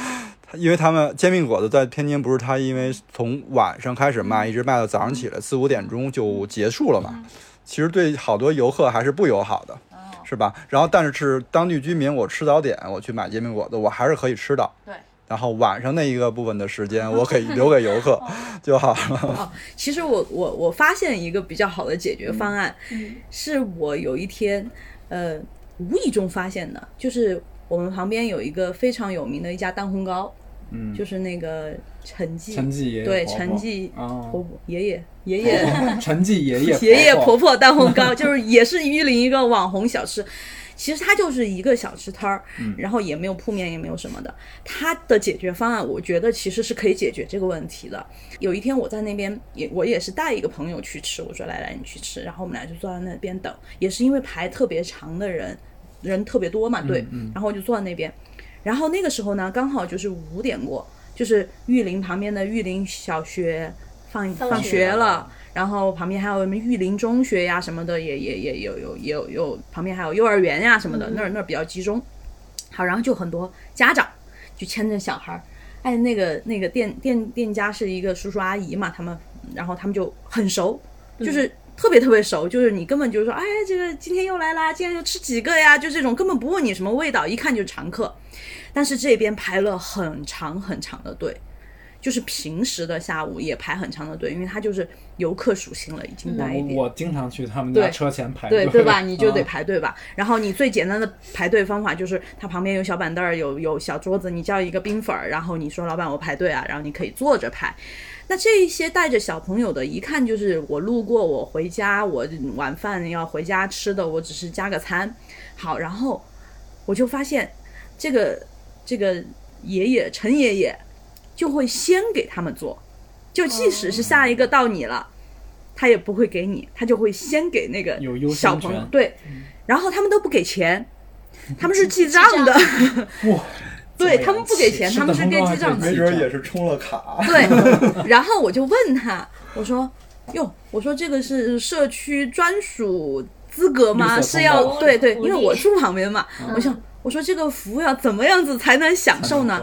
因为他们煎饼果子在天津不是他，因为从晚上开始卖，一直卖到早上起来四五点钟就结束了嘛。其实对好多游客还是不友好的，是吧？然后但是是当地居民，我吃早点，我去买煎饼果子，我还是可以吃到。对。然后晚上那一个部分的时间，我可以留给游客就好了。哦，其实我我我发现一个比较好的解决方案，是我有一天，呃。无意中发现的，就是我们旁边有一个非常有名的一家蛋烘糕，嗯，就是那个陈记，陈记爷爷，对，陈记婆婆爷爷爷爷，陈记爷爷 爷爷婆婆。蛋烘糕，就是也是榆林一个网红小吃。其实它就是一个小吃摊儿，然后也没有铺面，也没有什么的。它的解决方案，我觉得其实是可以解决这个问题的。有一天我在那边也，我也是带一个朋友去吃，我说来来你去吃，然后我们俩就坐在那边等，也是因为排特别长的人，人特别多嘛，对，然后我就坐在那边，然后那个时候呢，刚好就是五点过，就是玉林旁边的玉林小学放放学学了。然后旁边还有什么玉林中学呀什么的，也也也有有也有有旁边还有幼儿园呀什么的，那儿那儿比较集中。好，然后就很多家长就牵着小孩儿，哎，那个那个店店店家是一个叔叔阿姨嘛，他们，然后他们就很熟，就是特别特别熟，就是你根本就是说，哎，这个今天又来啦，今天又吃几个呀？就这种根本不问你什么味道，一看就是常客。但是这边排了很长很长的队。就是平时的下午也排很长的队，因为它就是游客属性了，已经带一点。我经常去他们家车前排队，对对吧？你就得啊排队吧。然后你最简单的排队方法就是，它旁边有小板凳儿，有有小桌子，你叫一个冰粉儿，然后你说老板我排队啊，然后你可以坐着排。那这一些带着小朋友的，一看就是我路过，我回家，我晚饭要回家吃的，我只是加个餐。好，然后我就发现这个这个爷爷陈爷爷就会先给他们做，就即使是下一个到你了。他也不会给你，他就会先给那个小朋友对，然后他们都不给钱，他们是记账的，哇，对他们不给钱，他们是的跟记账的。没准儿也是充了卡。对，然后我就问他，我说哟，我说这个是社区专属资格吗？是要对对，因为我住旁边嘛，我想我说这个服务要怎么样子才能享受呢？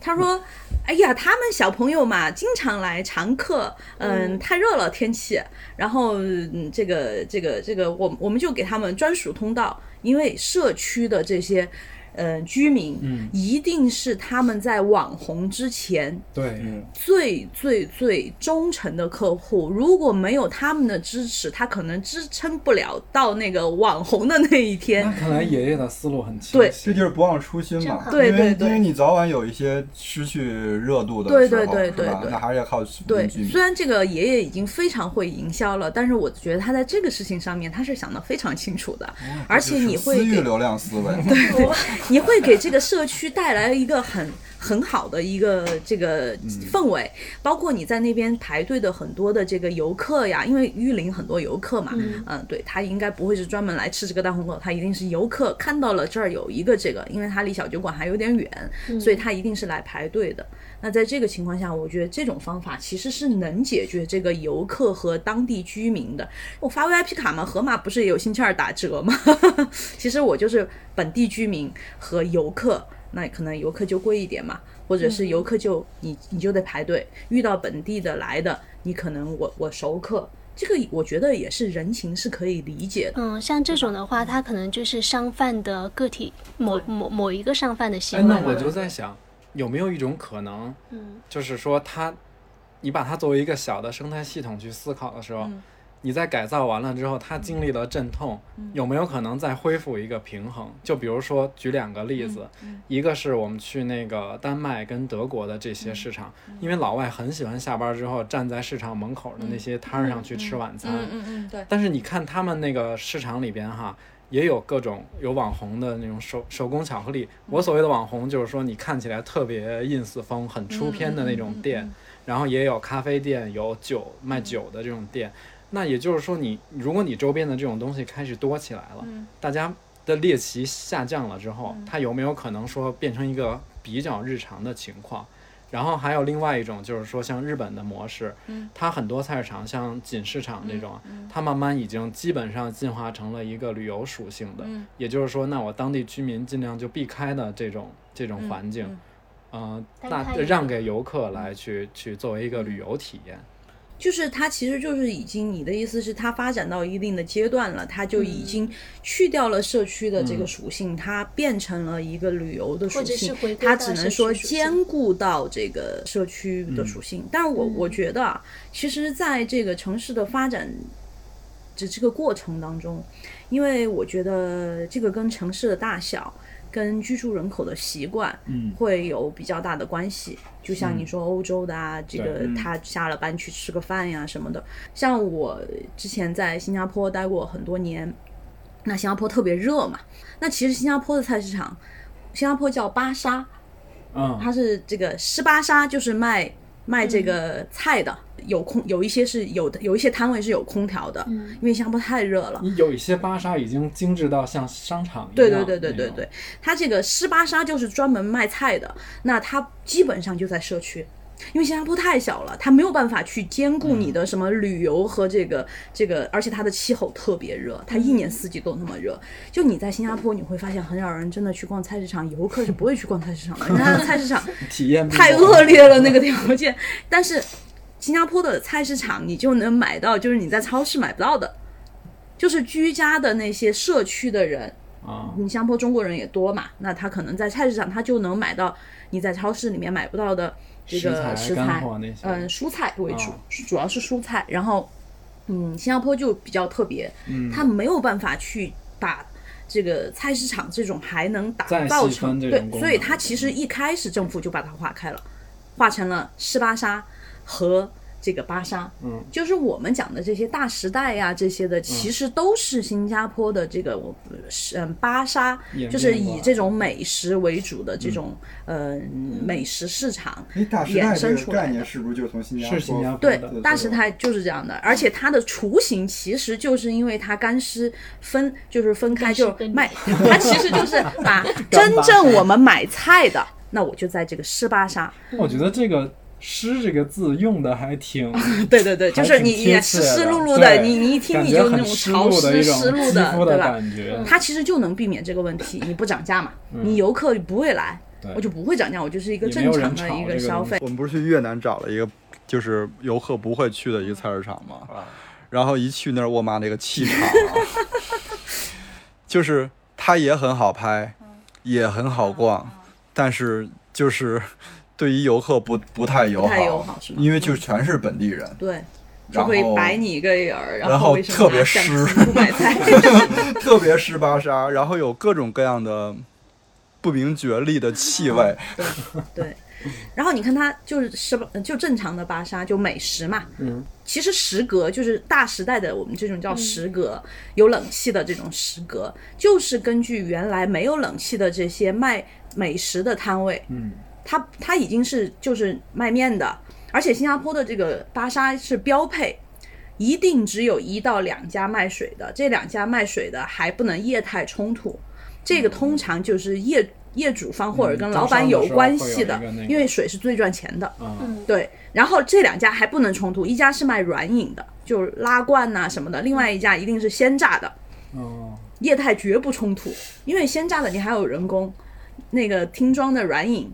他说：“哎呀，他们小朋友嘛，经常来常客，嗯，太热了天气，然后嗯，这个这个这个，我我们就给他们专属通道，因为社区的这些。”呃，居民，嗯。一定是他们在网红之前对，最最最忠诚的客户，如果没有他们的支持，他可能支撑不了到那个网红的那一天。那。看来爷爷的思路很清对。晰。这就是不忘初心嘛，对因为对对因为你早晚有一些失去热度的对对时候对对。那还是要靠居，民。虽然这个爷爷已经非常会营销了，但是我觉得他在这个事情上面他是想的非常清楚的，而且你会给私域流量思维，你会给这个社区带来一个很很好的一个这个氛围，包括你在那边排队的很多的这个游客呀，因为玉林很多游客嘛，嗯对他应该不会是专门来吃这个大红豆，他一定是游客看到了这儿有一个这个，因为他离小酒馆还有点远，所以他一定是来排队的。那在这个情况下，我觉得这种方法其实是能解决这个游客和当地居民的。我发 VIP 卡嘛，盒马不是也有星期二打折吗？其实我就是本地居民和游客，那可能游客就贵一点嘛，或者是游客就你你就得排队，遇到本地的来的，你可能我我熟客。这个我觉得也是人情是可以理解的，嗯，像这种的话，它可能就是商贩的个体某某某一个商贩的哎，行为。那我就在想，有没有一种可能，嗯。就是说它，你把它作为一个小的生态系统去思考的时候，嗯。你在改造完了之后，它经历了阵痛，嗯。有没有可能再恢复一个平衡？就比如说举两个例子，嗯一个是我们去那个丹麦跟德国的这些市场，嗯因为老外很喜欢下班之后站在市场门口的那些摊儿上去吃晚餐，嗯嗯，对，但是你看他们那个市场里边哈，也有各种有网红的那种手手工巧克力。我所谓的网红，就是说你看起来特别 ins 风、很出片的那种店，然后也有咖啡店、有酒卖酒的这种店。那也就是说你，如果你周边的这种东西开始多起来了，大家的猎奇下降了之后，它有没有可能说变成一个比较日常的情况？然后还有另外一种，就是说像日本的模式，它很多菜市场像锦市场这种，它慢慢已经基本上进化成了一个旅游属性的，也就是说，那我当地居民尽量就避开的这种这种环境，呃，那让给游客来去去作为一个旅游体验。就是它其实就是已经，你的意思是它发展到一定的阶段了，它就已经去掉了社区的这个属性，它变成了一个旅游的属性回，它只能说兼顾到这个社区的属性。但我我觉得啊，其实在这个城市的发展的这个过程当中，因为我觉得这个跟城市的大小。跟居住人口的习惯，嗯。会有比较大的关系。就像你说欧洲的啊，这个他下了班去吃个饭呀什么的。像我之前在新加坡待过很多年，那新加坡特别热嘛，那其实新加坡的菜市场，新加坡叫巴沙，嗯，它是这个湿巴沙，就是卖卖这个菜的，有空有一些是有的，有一些摊位是有空调的，因为新加坡太热了。你有一些巴莎已经精致到像商场一样。对对对对对对，它这个湿巴莎就是专门卖菜的，那它基本上就在社区。因为新加坡太小了，它没有办法去兼顾你的什么旅游和这个、这个，而且它的气候特别热，它一年四季都那么热。就你在新加坡，你会发现很少人真的去逛菜市场，游客是不会去逛菜市场的，因为它的菜市场 体验太恶劣了那个条件。但是新加坡的菜市场你就能买到，就是你在超市买不到的，就是居家的那些社区的人，啊，你新加坡中国人也多嘛，那他可能在菜市场他就能买到你在超市里面买不到的这个食材嗯，蔬菜为主，哦主要是蔬菜。然后，嗯，新加坡就比较特别，嗯。它没有办法去把这个菜市场这种还能打造成对所以能。它其实一开始政府就把它划开了，划成了湿巴沙和这个巴沙。嗯，就是我们讲的这些大时代呀、这些的，其实都是新加坡的这个我是嗯巴沙，就是以这种美食为主的这种、呃美食市场哎，大时代衍生出来的。概念。是不是就从新加坡？是新加坡对，大时代就是这样的，而且它的雏形其实就是因为它干湿分，就是分开就卖，它其实就是把 真正我们买菜的，那我就在这个湿巴沙，我觉得这个“湿”这个字用的还挺，对对对，就是你还挺贴你湿湿漉漉的，你你一听你就那种潮湿漉的湿漉肌肤的对吧？它其实就能避免这个问题，你不涨价嘛，你游客不会来，我就不会涨价，我就是一个正常的一个消费。我们不是去越南找了一个就是游客不会去的一个菜市场吗？然后一去那儿，我妈那个气场啊，就是它也很好拍，也很好逛，但是就是 对于游客不不太友不太友好是吗？因为就全是本地人，对，就会摆你一个眼儿，然后特别湿不买菜？特别湿巴沙，然后有各种各样的不明觉厉的气味。对，然后你看它就是什么，就正常的巴沙就美食嘛，嗯，其实食阁就是大时代的我们这种叫食阁，有冷气的这种食阁，就是根据原来没有冷气的这些卖美食的摊位，嗯，它它已经是就是卖面的，而且新加坡的这个巴沙是标配。一定只有一到两家卖水的，这两家卖水的还不能业态冲突，这个通常就是业业主方或者跟老板有关系的因为水是最赚钱的。嗯对，然后这两家还不能冲突，一家是卖软饮的，就是拉罐呐、什么的，另外一家一定是鲜榨的，哦，业态绝不冲突，因为鲜榨的你还有人工，那个听装的软饮，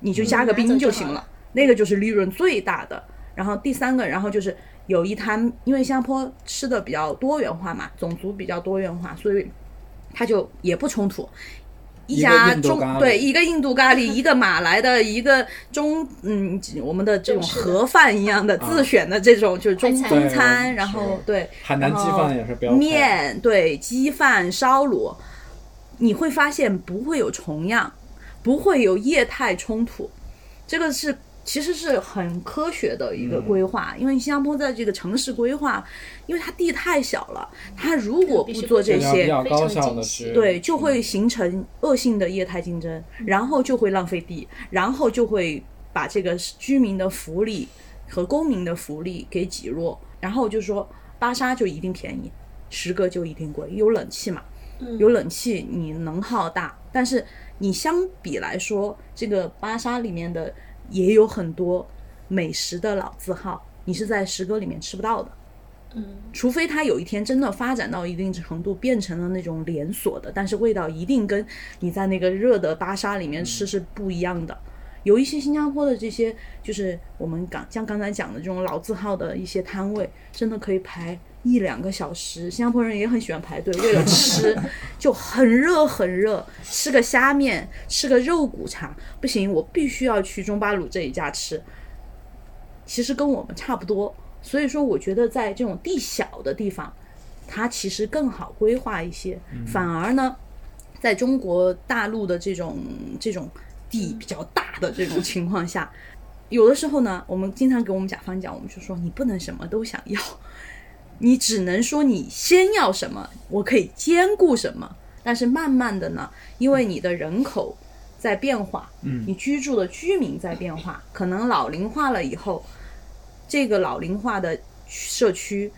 你就加个冰就行了，那个就是利润最大的。然后第三个，然后就是有一摊，因为新加坡吃的比较多元化嘛，种族比较多元化，所以它就也不冲突。一家中对一个印度咖喱，一个马来的，一个中嗯我们的这种盒饭一样的自选的这种就是中餐中餐，然后对海南鸡饭也是标配面对鸡饭烧卤，你会发现不会有重样，不会有业态冲突，这个是其实是很科学的一个规划。因为新加坡在这个城市规划，因为它地太小了，它如果不做这些，非常较高效的去对，就会形成恶性的业态竞争，然后就会浪费地，然后就会把这个居民的福利和公民的福利给挤弱，然后就说巴沙就一定便宜，十个就一定贵，有冷气嘛，有冷气你能耗大，但是你相比来说，这个巴沙里面的也有很多美食的老字号，你是在十个里面吃不到的。嗯除非它有一天真的发展到一定程度，变成了那种连锁的，但是味道一定跟你在那个热的巴沙里面吃是不一样的。有一些新加坡的这些，就是我们刚像刚才讲的这种老字号的一些摊位，真的可以排一两个小时。新加坡人也很喜欢排队，为了吃，就很热很热，吃个虾面，吃个肉骨茶，不行，我必须要去中巴鲁这一家吃。其实跟我们差不多，所以说我觉得在这种地小的地方，它其实更好规划一些。反而呢，在中国大陆的这种这种地比较大的这种情况下，有的时候呢，我们经常给我们甲方讲，我们就说你不能什么都想要。你只能说你先要什么，我可以兼顾什么。但是慢慢的呢，因为你的人口在变化，嗯你居住的居民在变化，可能老龄化了以后，这个老龄化的社区，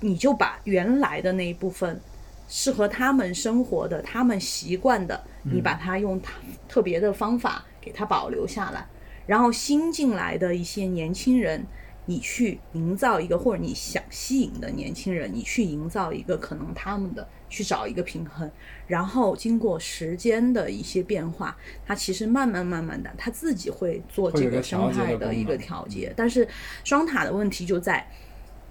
你就把原来的那一部分适合他们生活的、他们习惯的，你把它用它特别的方法给它保留下来，然后新进来的一些年轻人。你去营造一个，或者你想吸引的年轻人，你去营造一个可能他们的去找一个平衡，然后经过时间的一些变化，它其实慢慢慢慢的，它自己会做这个生态的一个调节。但是双塔的问题就在，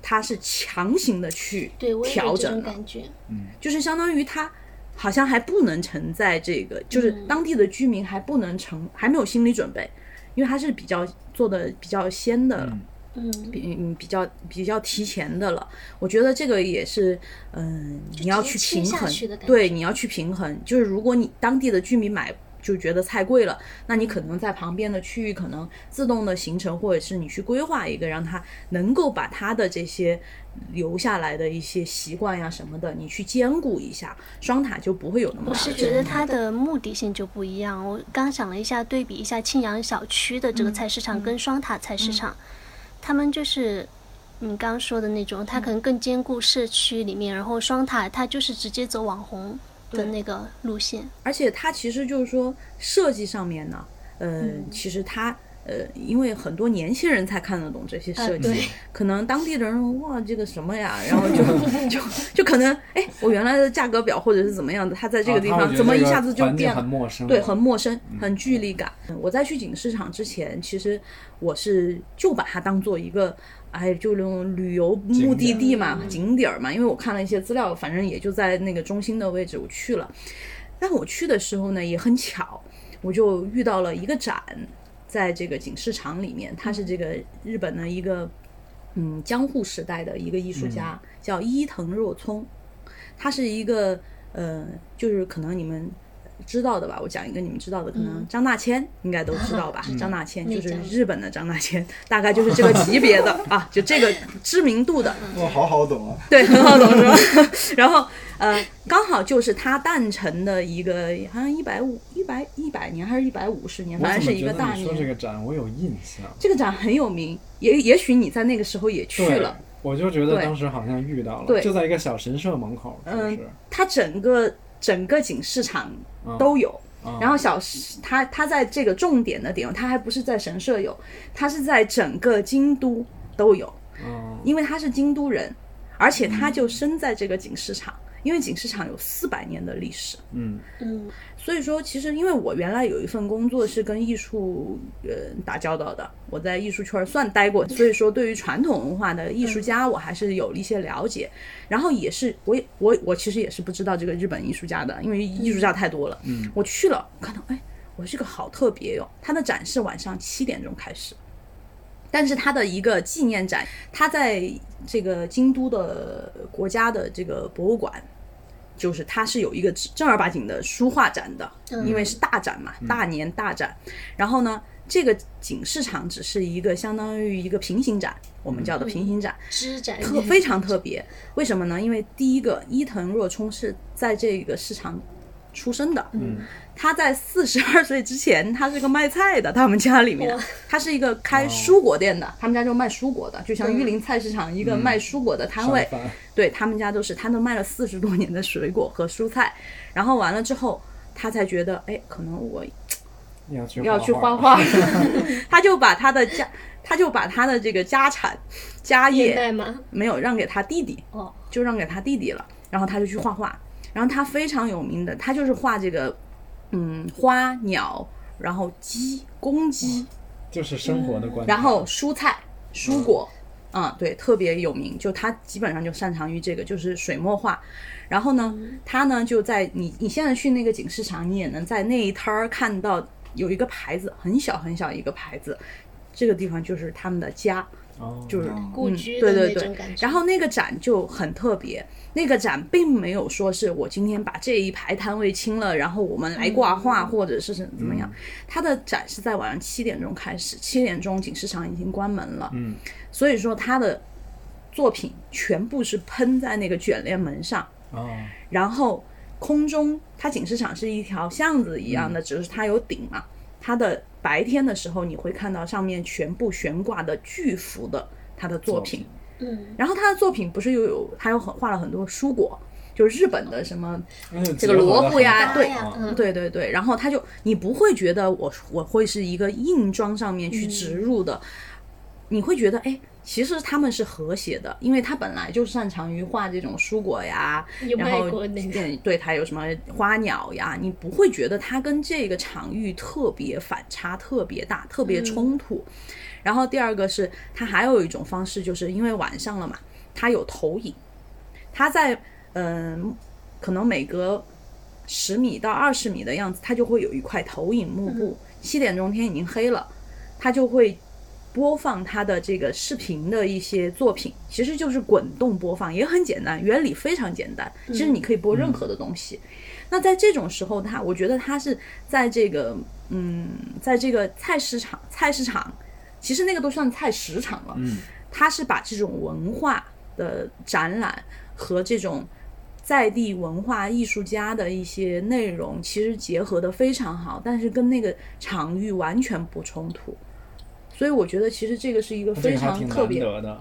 他是强行的去调整感觉。嗯就是相当于他好像还不能承载这个，就是嗯当地的居民还不能承，还没有心理准备，因为它是比较做的比较先的了。嗯，比嗯比较比较提前的了，我觉得这个也是，嗯，你要去平衡对，你要去平衡。就是如果你当地的居民买就觉得菜贵了，那你可能在旁边的区域可能自动的形成，或者是你去规划一个，让他能够把他的这些留下来的一些习惯呀什么的，你去兼顾一下，双塔就不会有那么我是觉得它的目的性就不一样。我刚想了一下，对比一下庆阳小区的这个菜市场跟双塔菜市场，他们就是你刚刚说的那种，他可能更兼顾社区里面，然后双塔它就是直接走网红的那个路线。而且它其实就是说设计上面呢，呃，其实它呃，因为很多年轻人才看得懂这些设计，啊可能当地的人哇这个什么呀，然后就 就就可能哎，我原来的价格表或者是怎么样的，它在这个地方怎么一下子就变了很？陌生，对，很陌生，很距离感。我在去景市场之前，其实我是就把它当做一个，哎，就那种旅游目的地嘛，景点儿嘛。因为我看了一些资料，反正也就在那个中心的位置，我去了。但我去的时候呢，也很巧，我就遇到了一个展，在这个景市场里面，他是这个日本的一个嗯江户时代的一个艺术家，叫伊藤若聪。他是一个呃，就是可能你们知道的吧，我讲一个你们知道的，可能张大千应该都知道吧？张大千就是日本的张大千，大概就是这个级别的 啊，就这个知名度的。哇，好好懂啊！对，很好懂是吧？然后呃，刚好就是他诞辰的一个，好像一百五、一百一百年还是一百五十年，反正是一个大年。你说这个展我有印象，这个展很有名，也也许你在那个时候也去了。，我就觉得当时好像遇到了，对就在一个小神社门口，是不嗯是？它整个整个景市场嗯。都有。啊然后小他他在这个重点的点，他还不是在神社有，他是在整个京都都有，嗯。因为他是京都人，而且他就生在这个景市场，因为景市场有四百年的历史。嗯嗯，所以说，其实因为我原来有一份工作是跟艺术呃打交道的，我在艺术圈儿算待过，所以说对于传统文化的艺术家，我还是有一些了解。然后也是，我也我我其实也是不知道这个日本艺术家的，因为艺术家太多了。嗯，我去了，看到哎，我说这个好特别哟、他的展示晚上七点钟开始。但是它的一个纪念展，它在这个京都的国家的这个博物馆，就是它是有一个正儿八经的书画展的，因为是大展嘛，大年大展。然后呢，这个景市场只是一个相当于一个平行展，我们叫的平行展，支展特非常特别。为什么呢？因为第一个伊藤若冲是在这个市场出生的，嗯，他在四十二岁之前，他是个卖菜的，他们家里面，他是一个开蔬果店的，他们家就卖蔬果的，就像玉林菜市场一个卖蔬果的摊位，对他们家都是，他都卖了四十多年的水果和蔬菜，然后完了之后，他才觉得，哎，可能我要去要去画画画，他就把他的家，他就把他的这个家产、家业？没有让给他弟弟，哦，就让给他弟弟了。然后他就去画画，然后他非常有名的，他就是画这个，嗯，花鸟，然后鸡、公鸡，就是生活的观察，然后蔬菜、蔬果，嗯、对，特别有名。就他基本上就擅长于这个，就是水墨画。然后呢，他呢就在你你现在去那个景市场，你也能在那一摊儿看到有一个牌子，很小很小一个牌子，这个地方就是他们的家。哦，就是故居的对对对那种感觉。然后那个展就很特别，那个展并没有说是我今天把这一排摊位清了，然后我们来挂画或者是怎么样。它的展是在晚上七点钟开始，七点钟景市场已经关门了。嗯，所以说它的作品全部是喷在那个卷帘门上，哦，然后空中它景市场是一条巷子一嗯样的，只是它有顶嘛。它的白天的时候，你会看到上面全部悬挂的巨幅的他的作品，嗯，然后他的作品不是又有他又很画了很多蔬果，就是日本的什么这这个萝卜呀，对对对对，然后他就你不会觉得我我会是一个硬装上面去植入的，你会觉得哎。其实他们是和谐的，因为他本来就擅长于画这种蔬果呀，然后对对它有什么花鸟呀，你不会觉得它跟这个场域特别反差特别大，特别冲突。然后第二个是它还有一种方式，就是因为晚上了嘛，它有投影，它在嗯、可能每隔十米到二十米的样子，它就会有一块投影幕布。七点钟天已经黑了，它就会播放它的这个视频的一些作品，其实就是滚动播放，也很简单，原理非常简单。其实你可以播任何的东西。那在这种时候，它我觉得它是在这个嗯，在这个菜市场菜市场，其实那个都算菜市场了。嗯，它是把这种文化的展览和这种在地文化艺术家的一些内容，其实结合的非常好，但是跟那个场域完全不冲突。所以我觉得其实这个是一个非常特别，的。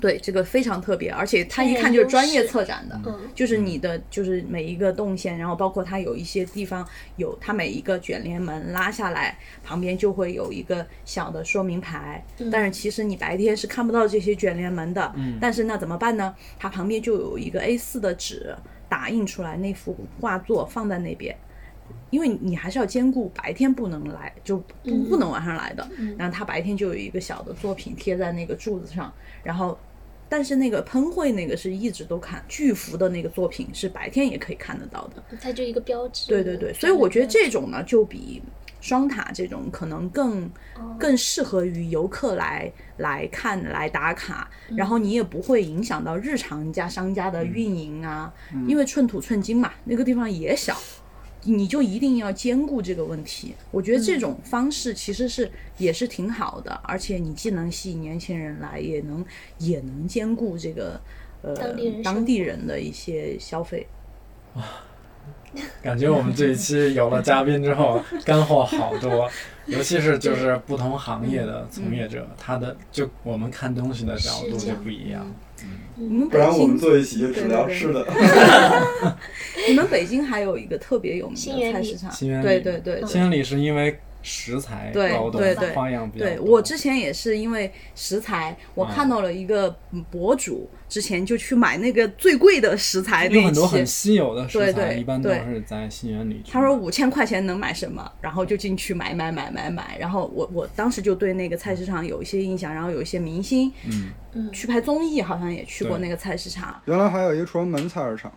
对这个非常特别，而且它一看就是专业策展的，嗯就是你的就是每一个动线，然后包括它有一些地方有它每一个卷帘门拉下来，旁边就会有一个小的说明牌，但是其实你白天是看不到这些卷帘门的，但是那怎么办呢？它旁边就有一个 A 4的纸打印出来那幅画作放在那边。因为你还是要兼顾白天不能来，就不不能晚上来的。然后他白天就有一个小的作品贴在那个柱子上，然后但是那个喷绘那个是一直都看巨幅的那个作品是白天也可以看得到的。它就一个标志。对对对，所以我觉得这种呢，就比双塔这种可能更更适合于游客来来看来打卡，然后你也不会影响到日常家商家的运营啊，因为寸土寸金嘛，那个地方也小。你就一定要兼顾这个问题，我觉得这种方式其实是也是挺好的，而且你既能吸引年轻人来，也能也能兼顾这个呃当地人生当地人的一些消费。感觉我们这一期有了嘉宾之后，干货好多，尤其是就是不同行业的从业者，他的就我们看东西的角度就不一样。不北京然我们坐一起就只聊吃的。你们北京还有一个特别有名的菜市场，新源里对对对对新源里是因为食材对对对花样比较对，我之前也是因为食材，我啊看到了一个嗯博主，之前就去买那个最贵的食材有很多很。稀有的食材，对对一般都是在新源里。他说五千块钱能买什么，然后就进去买买买买买，然后我我当时就对那个菜市场有一些印象，然后有一些明星嗯，去拍综艺，好像也去过那个菜市场。原来还有一个崇文门菜市场，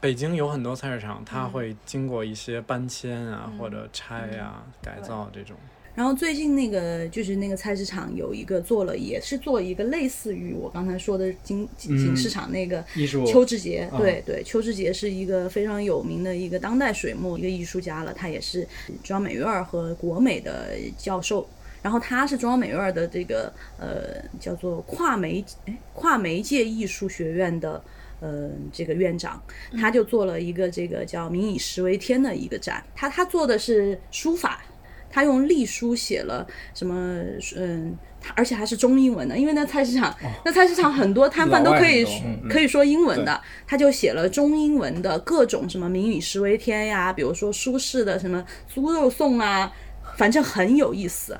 北京有很多菜市场，它嗯。会经过一些搬迁啊，或者拆啊、改造这种。然后最近那个就是那个菜市场有一个做了，也是做一个类似于我刚才说的景景景市场那个艺术。邱志杰，啊对对，邱志杰是一个非常有名的一个当代水墨一个艺术家了，他也是中央美院和国美的教授。然后他是中央美院的这个呃叫做跨媒哎跨媒介艺术学院的呃这个院长，他就做了一个这个叫“民以食为天”的一个展。他他做的是书法，他用隶书写了什么嗯。他而且还是中英文的，因为那菜市场，那菜市场很多摊贩都可以可以说英文的，他就写了中英文的各种什么“民以食为天”呀，比如说苏轼的什么《猪肉颂》啊，反正很有意思。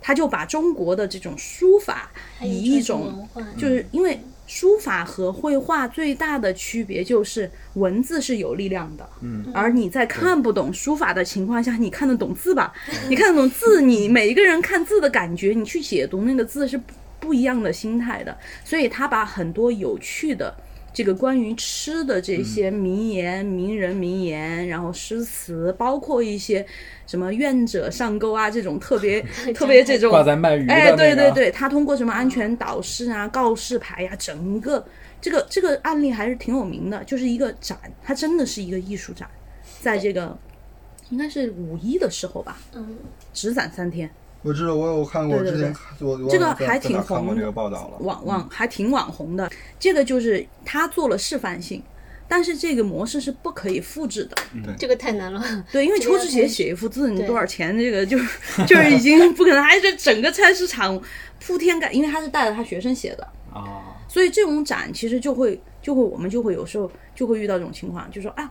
他就把中国的这种书法以一种就是因为书法和绘画最大的区别就是文字是有力量的，嗯，而你在看不懂书法的情况下，你看得懂字吧？你看得懂字，你每一个人看字的感觉，你去解读那个字是不不一样的心态的。所以他把很多有趣的这个关于吃的这些名言、名人名言，然后诗词，包括一些什么愿者上钩啊这种特别 特别这种挂在卖鱼的哎，那个。对对对，他通过什么安全导示啊、告示牌呀、整个这个这个案例还是挺有名的，就是一个展，它真的是一个艺术展，在这个应该是五一的时候吧，嗯，只展三天，我知道，我有看过对对之前我我这个还挺红看过这个报道了。网网还挺网红的。这个就是他做了示范性，但是这个模式是不可以复制的。这个太难了。对，因为这个要看邱志杰写一幅字，你多少钱？这个就 就是已经不可能，还是整个菜市场铺天盖，因为他是带着他学生写的，啊，所以这种展其实就会就会我们就会有时候就会遇到这种情况，就说啊。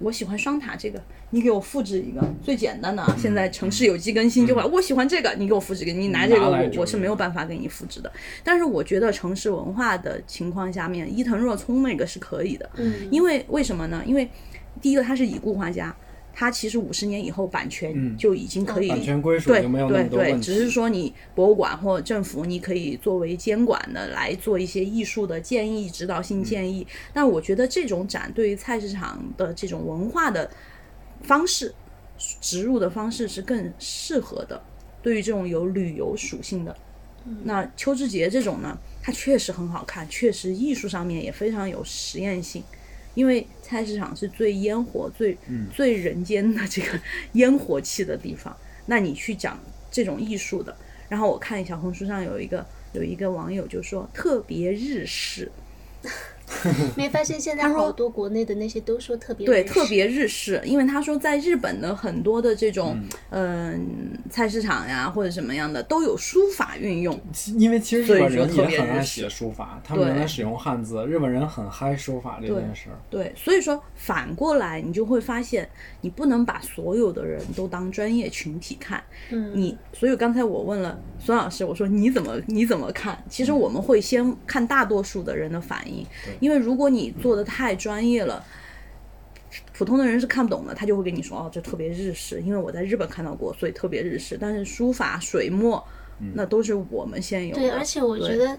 我喜欢双塔这个，你给我复制一个最简单的啊。现在城市有机更新就会，我喜欢这个，你给我复制一个，你拿这个我我是没有办法给你复制的。但是我觉得城市文化的情况下面，伊藤若冲那个是可以的，嗯，因为为什么呢？因为第一个他是已故画家，他其实五十年以后版权嗯就已经可以、版权归属没有那对对，么多问题。只是说你博物馆或政府，你可以作为监管的来做一些艺术的建议、指导性建议。但我觉得这种展对于菜市场的这种文化的方式、植入的方式是更适合的。对于这种有旅游属性的，那邱志杰这种呢，它确实很好看，确实艺术上面也非常有实验性。因为菜市场是最烟火、最、最人间的这个 烟火气的地方，那你去讲这种艺术的，然后我看小红书上有一个有一个网友就说特别日式，没发现现在好多国内的那些都说特别对，特别日式，因为他说在日本的很多的这种嗯、菜市场呀或者什么样的都有书法运用，因为其实日本人也很爱写书法，他们对原来使用汉字，日本人很嗨书法这件事儿。对，所以说反过来你就会发现，你不能把所有的人都当专业群体看。嗯，你，所以刚才我问了孙老师，我说你怎么你怎么看？其实我们会先看大多数的人的反应，因为如果你做的太专业了。普通的人是看不懂的，他就会跟你说哦，这特别日式，因为我在日本看到过，所以特别日式。但是书法、水墨，那都是我们现有的。对，而且我觉得。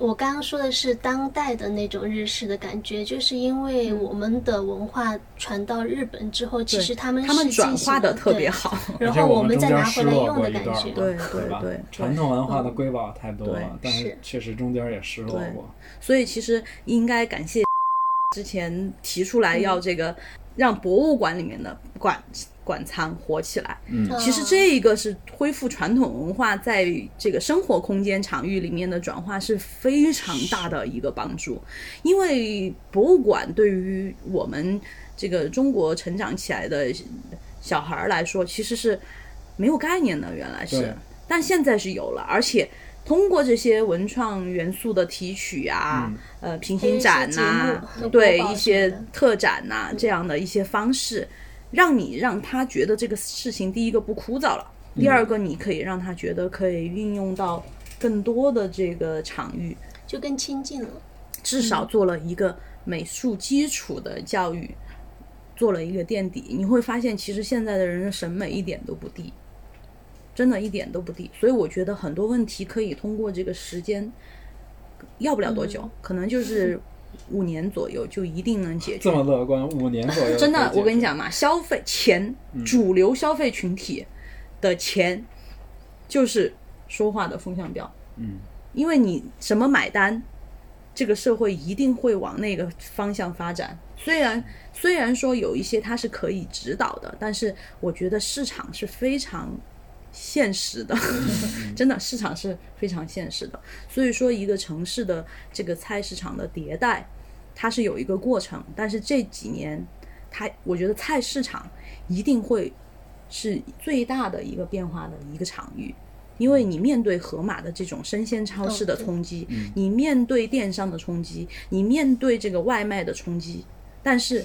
我刚刚说的是当代的那种日式的感觉，就是因为我们的文化传到日本之后，其实他们他们是转化的特别好。然后我们再拿回来用的感觉。对对对对传统文化的瑰宝太多对了，但是是确实中间也失落过。所以其实应该感谢之前提出来要这个让博物馆里面的馆馆藏活起来。嗯其实这一个是恢复传统文化在这个生活空间场域里面的转化是非常大的一个帮助，因为博物馆对于我们这个中国成长起来的小孩儿来说，其实是没有概念的，原来是，但现在是有了，而且。通过这些文创元素的提取啊，呃，平行展呐、对一些特展呐、这样的一些方式，让你让他觉得这个事情，第一个不枯燥了，第二个你可以让他觉得可以运用到更多的这个场域，就更亲近了。至少做了一个美术基础的教育，做了一个垫底。你会发现，其实现在的人的审美一点都不低，真的一点都不低。所以我觉得很多问题可以通过这个时间，要不了多久，可能就是五年左右就一定能解决这。么乐观，五年左右 真的我跟你讲嘛，消费钱，主流消费群体的钱就是说话的风向标。嗯，因为你什么买单，这个社会一定会往那个方向发展。虽然虽然说有一些它是可以指导的，但是我觉得市场是非常现实的，真的市场是非常现实的。所以说，一个城市的这个菜市场的迭代，它是有一个过程，但是这几年，它我觉得菜市场一定会是最大的一个变化的一个场域。因为你面对盒马的这种生鲜超市的冲击，你面对电商的冲击，你面对这个外卖的冲击，但是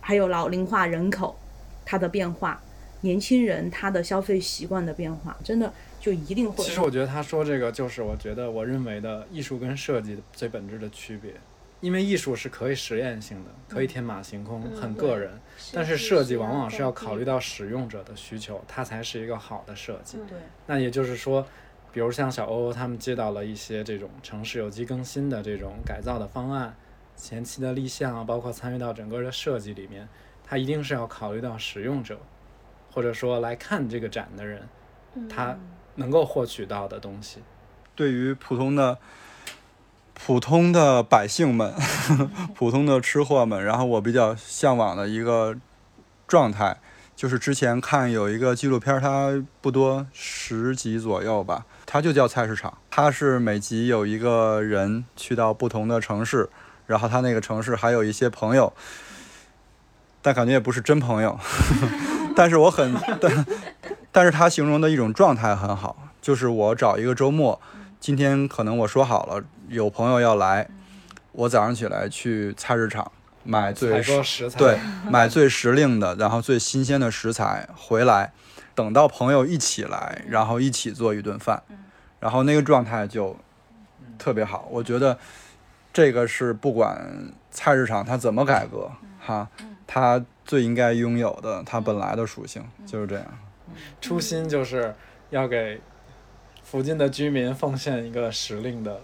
还有老龄化人口它的变化，年轻人他的消费习惯的变化，真的就一定会。其实我觉得他说这个就是我觉得我认为的艺术跟设计最本质的区别，因为艺术是可以实验性的，可以天马行空，很个人，但是设计往往是要考虑到使用者的需求，它才是一个好的设计。对那也就是说，比如像小欧他们接到了一些这种城市有机更新的这种改造的方案，前期的立项啊，包括参与到整个的设计里面，它一定是要考虑到使用者，或者说来看这个展的人，他能够获取到的东西。对于普通的普通的百姓们，普通的吃货们，然后我比较向往的一个状态，就是之前看有一个纪录片儿，它不多十集左右吧，它就叫菜市场。它是每集有一个人去到不同的城市，然后他那个城市还有一些朋友，但感觉也不是真朋友。但是我很 但但是他形容的一种状态很好，就是我找一个周末，今天可能我说好了有朋友要来，我早上起来去菜市场买最采购食材，对，买最时令的，然后最新鲜的食材回来，等到朋友一起来，然后一起做一顿饭，然后那个状态就特别好。我觉得这个是不管菜市场它怎么改革，哈，它最应该拥有的它本来的属性就是这样。初心就是要给附近的居民奉献一个时令的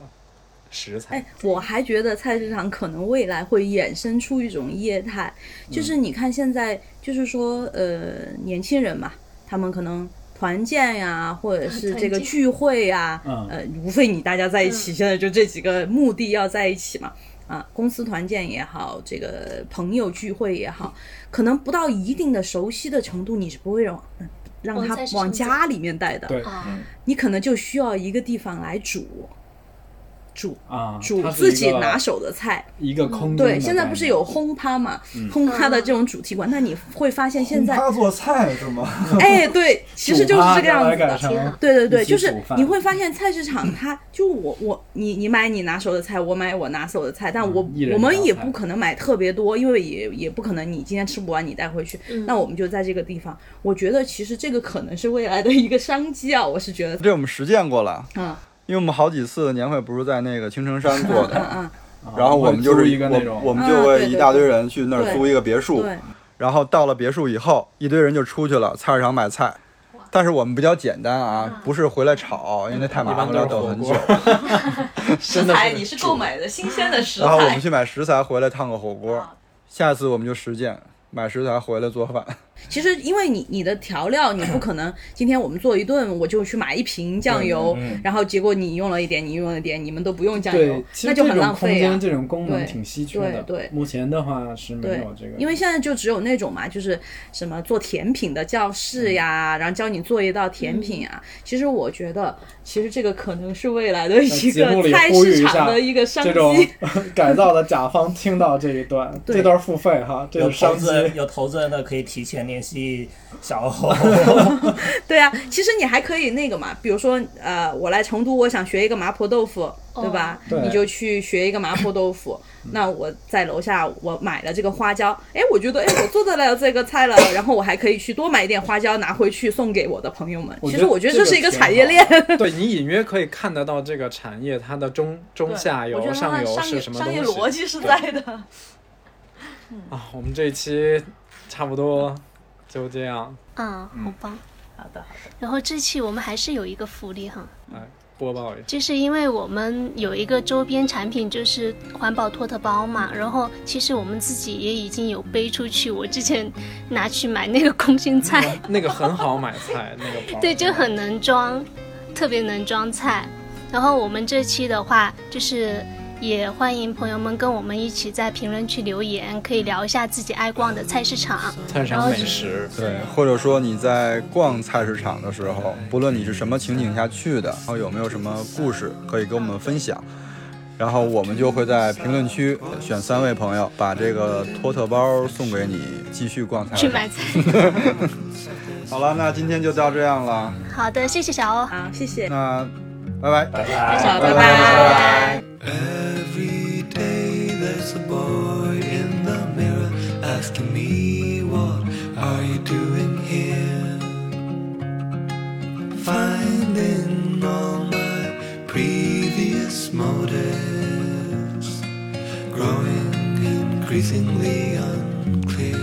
食材。哎，我还觉得菜市场可能未来会衍生出一种业态，就是你看现在就是说，呃，年轻人嘛，他们可能团建呀，或者是这个聚会呀，嗯呃，无非你大家在一起，现在就这几个目的要在一起嘛。啊，公司团建也好，这个朋友聚会也好，可能不到一定的熟悉的程度，你是不会让嗯让他往家里面带的。对啊，你可能就需要一个地方来煮，煮啊，煮自己拿手的菜。一个空的对，现在不是有轰趴嘛，轰趴的这种主题馆，那你会发现现在，做菜是吗？哎，对，其实就是这个样子的。对对对，就是你会发现菜市场它就我我你你买你拿手的菜，我买我拿手的菜，但我、嗯我们也不可能买特别多，因为也也不可能你今天吃不完你带回去，那我们就在这个地方。我觉得其实这个可能是未来的一个商机啊，我是觉得，这我们实践过了，嗯因为我们好几次年会不是在那个青城山做嗯的，然后我们就是一个那种。我我们就会一大堆人去那儿租一个别墅，然后到了别墅以后，一堆人就出去了，菜市场买菜。但是我们比较简单啊，不是回来炒，因为那太麻烦了，要等很久。食材你是购买的新鲜的食材。然后我们，去买食材回来烫个火锅，下次我们就实践买食材回来做饭。其实因为你你的调料你不可能 今天我们做一顿我就去买一瓶酱油，然后结果你用了一点，你用了一点，你们都不用酱油那就很浪费啊间。这种功能对挺稀缺的。对对目前的话是没有这个，因为现在就只有那种嘛，就是什么做甜品的教室呀，然后教你做一道甜品啊。其实我觉得，其实这个可能是未来的一个菜市场的一个商这种机。改造的甲方听到这一段，这段付费哈，这有商机。投资人有投资人的可以提前联系小欧。对啊，其实你还可以那个嘛，比如说呃，我来成都，我想学一个麻婆豆腐，对吧？对你就去学一个麻婆豆腐。那我在楼下我买了这个花椒，哎，我觉得哎我做得了这个菜了，然后我还可以去多买一点花椒拿回去送给我的朋友们。其实我觉得这这是一个产业链。对你隐约可以看得到这个产业它的中中下游、上游是什么东商业逻辑是在的。啊。我们这一期差不多就这样，嗯，好棒。好的，好的。然后这期我们还是有一个福利哈，来播报一下。就是因为我们有一个周边产品，就是环保托特包嘛。然后其实我们自己也已经有背出去，我之前拿去买那个空心菜，那个很好买菜，那个包对，就很能装，特别能装菜。然后我们这期的话，就是也欢迎朋友们跟我们一起在评论区留言，可以聊一下自己爱逛的菜市场。菜市场美食。对，或者说你在逛菜市场的时候，不论你是什么情景下去的，然后有没有什么故事可以跟我们分享，然后我们就会在评论区选三位朋友，把这个托特包送给你，继续逛菜市场。去买菜。好了，那今天就到这样了，好的，谢谢小欧。好，谢谢，那拜拜。拜拜。拜，拜拜。Every unclear.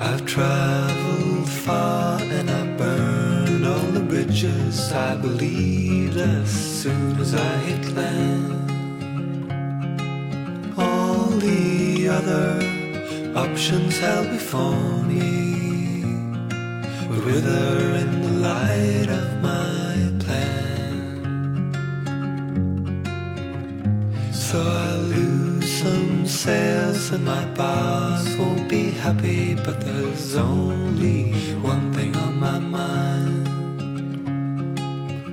I've traveled far and I burned all the bridges I believed as soon as I hit land. All the other options held before me would wither in the light of my plan. So I lose some sales and my boss won't be happy, but there's only one thing on my mind.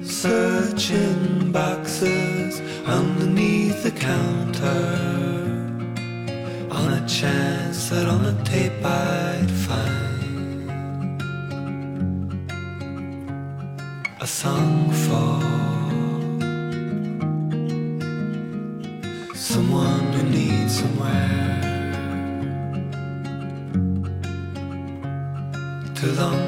Searching boxes underneath the counter on a chance that on the tape I'd find a song for someone who needs somewhere to long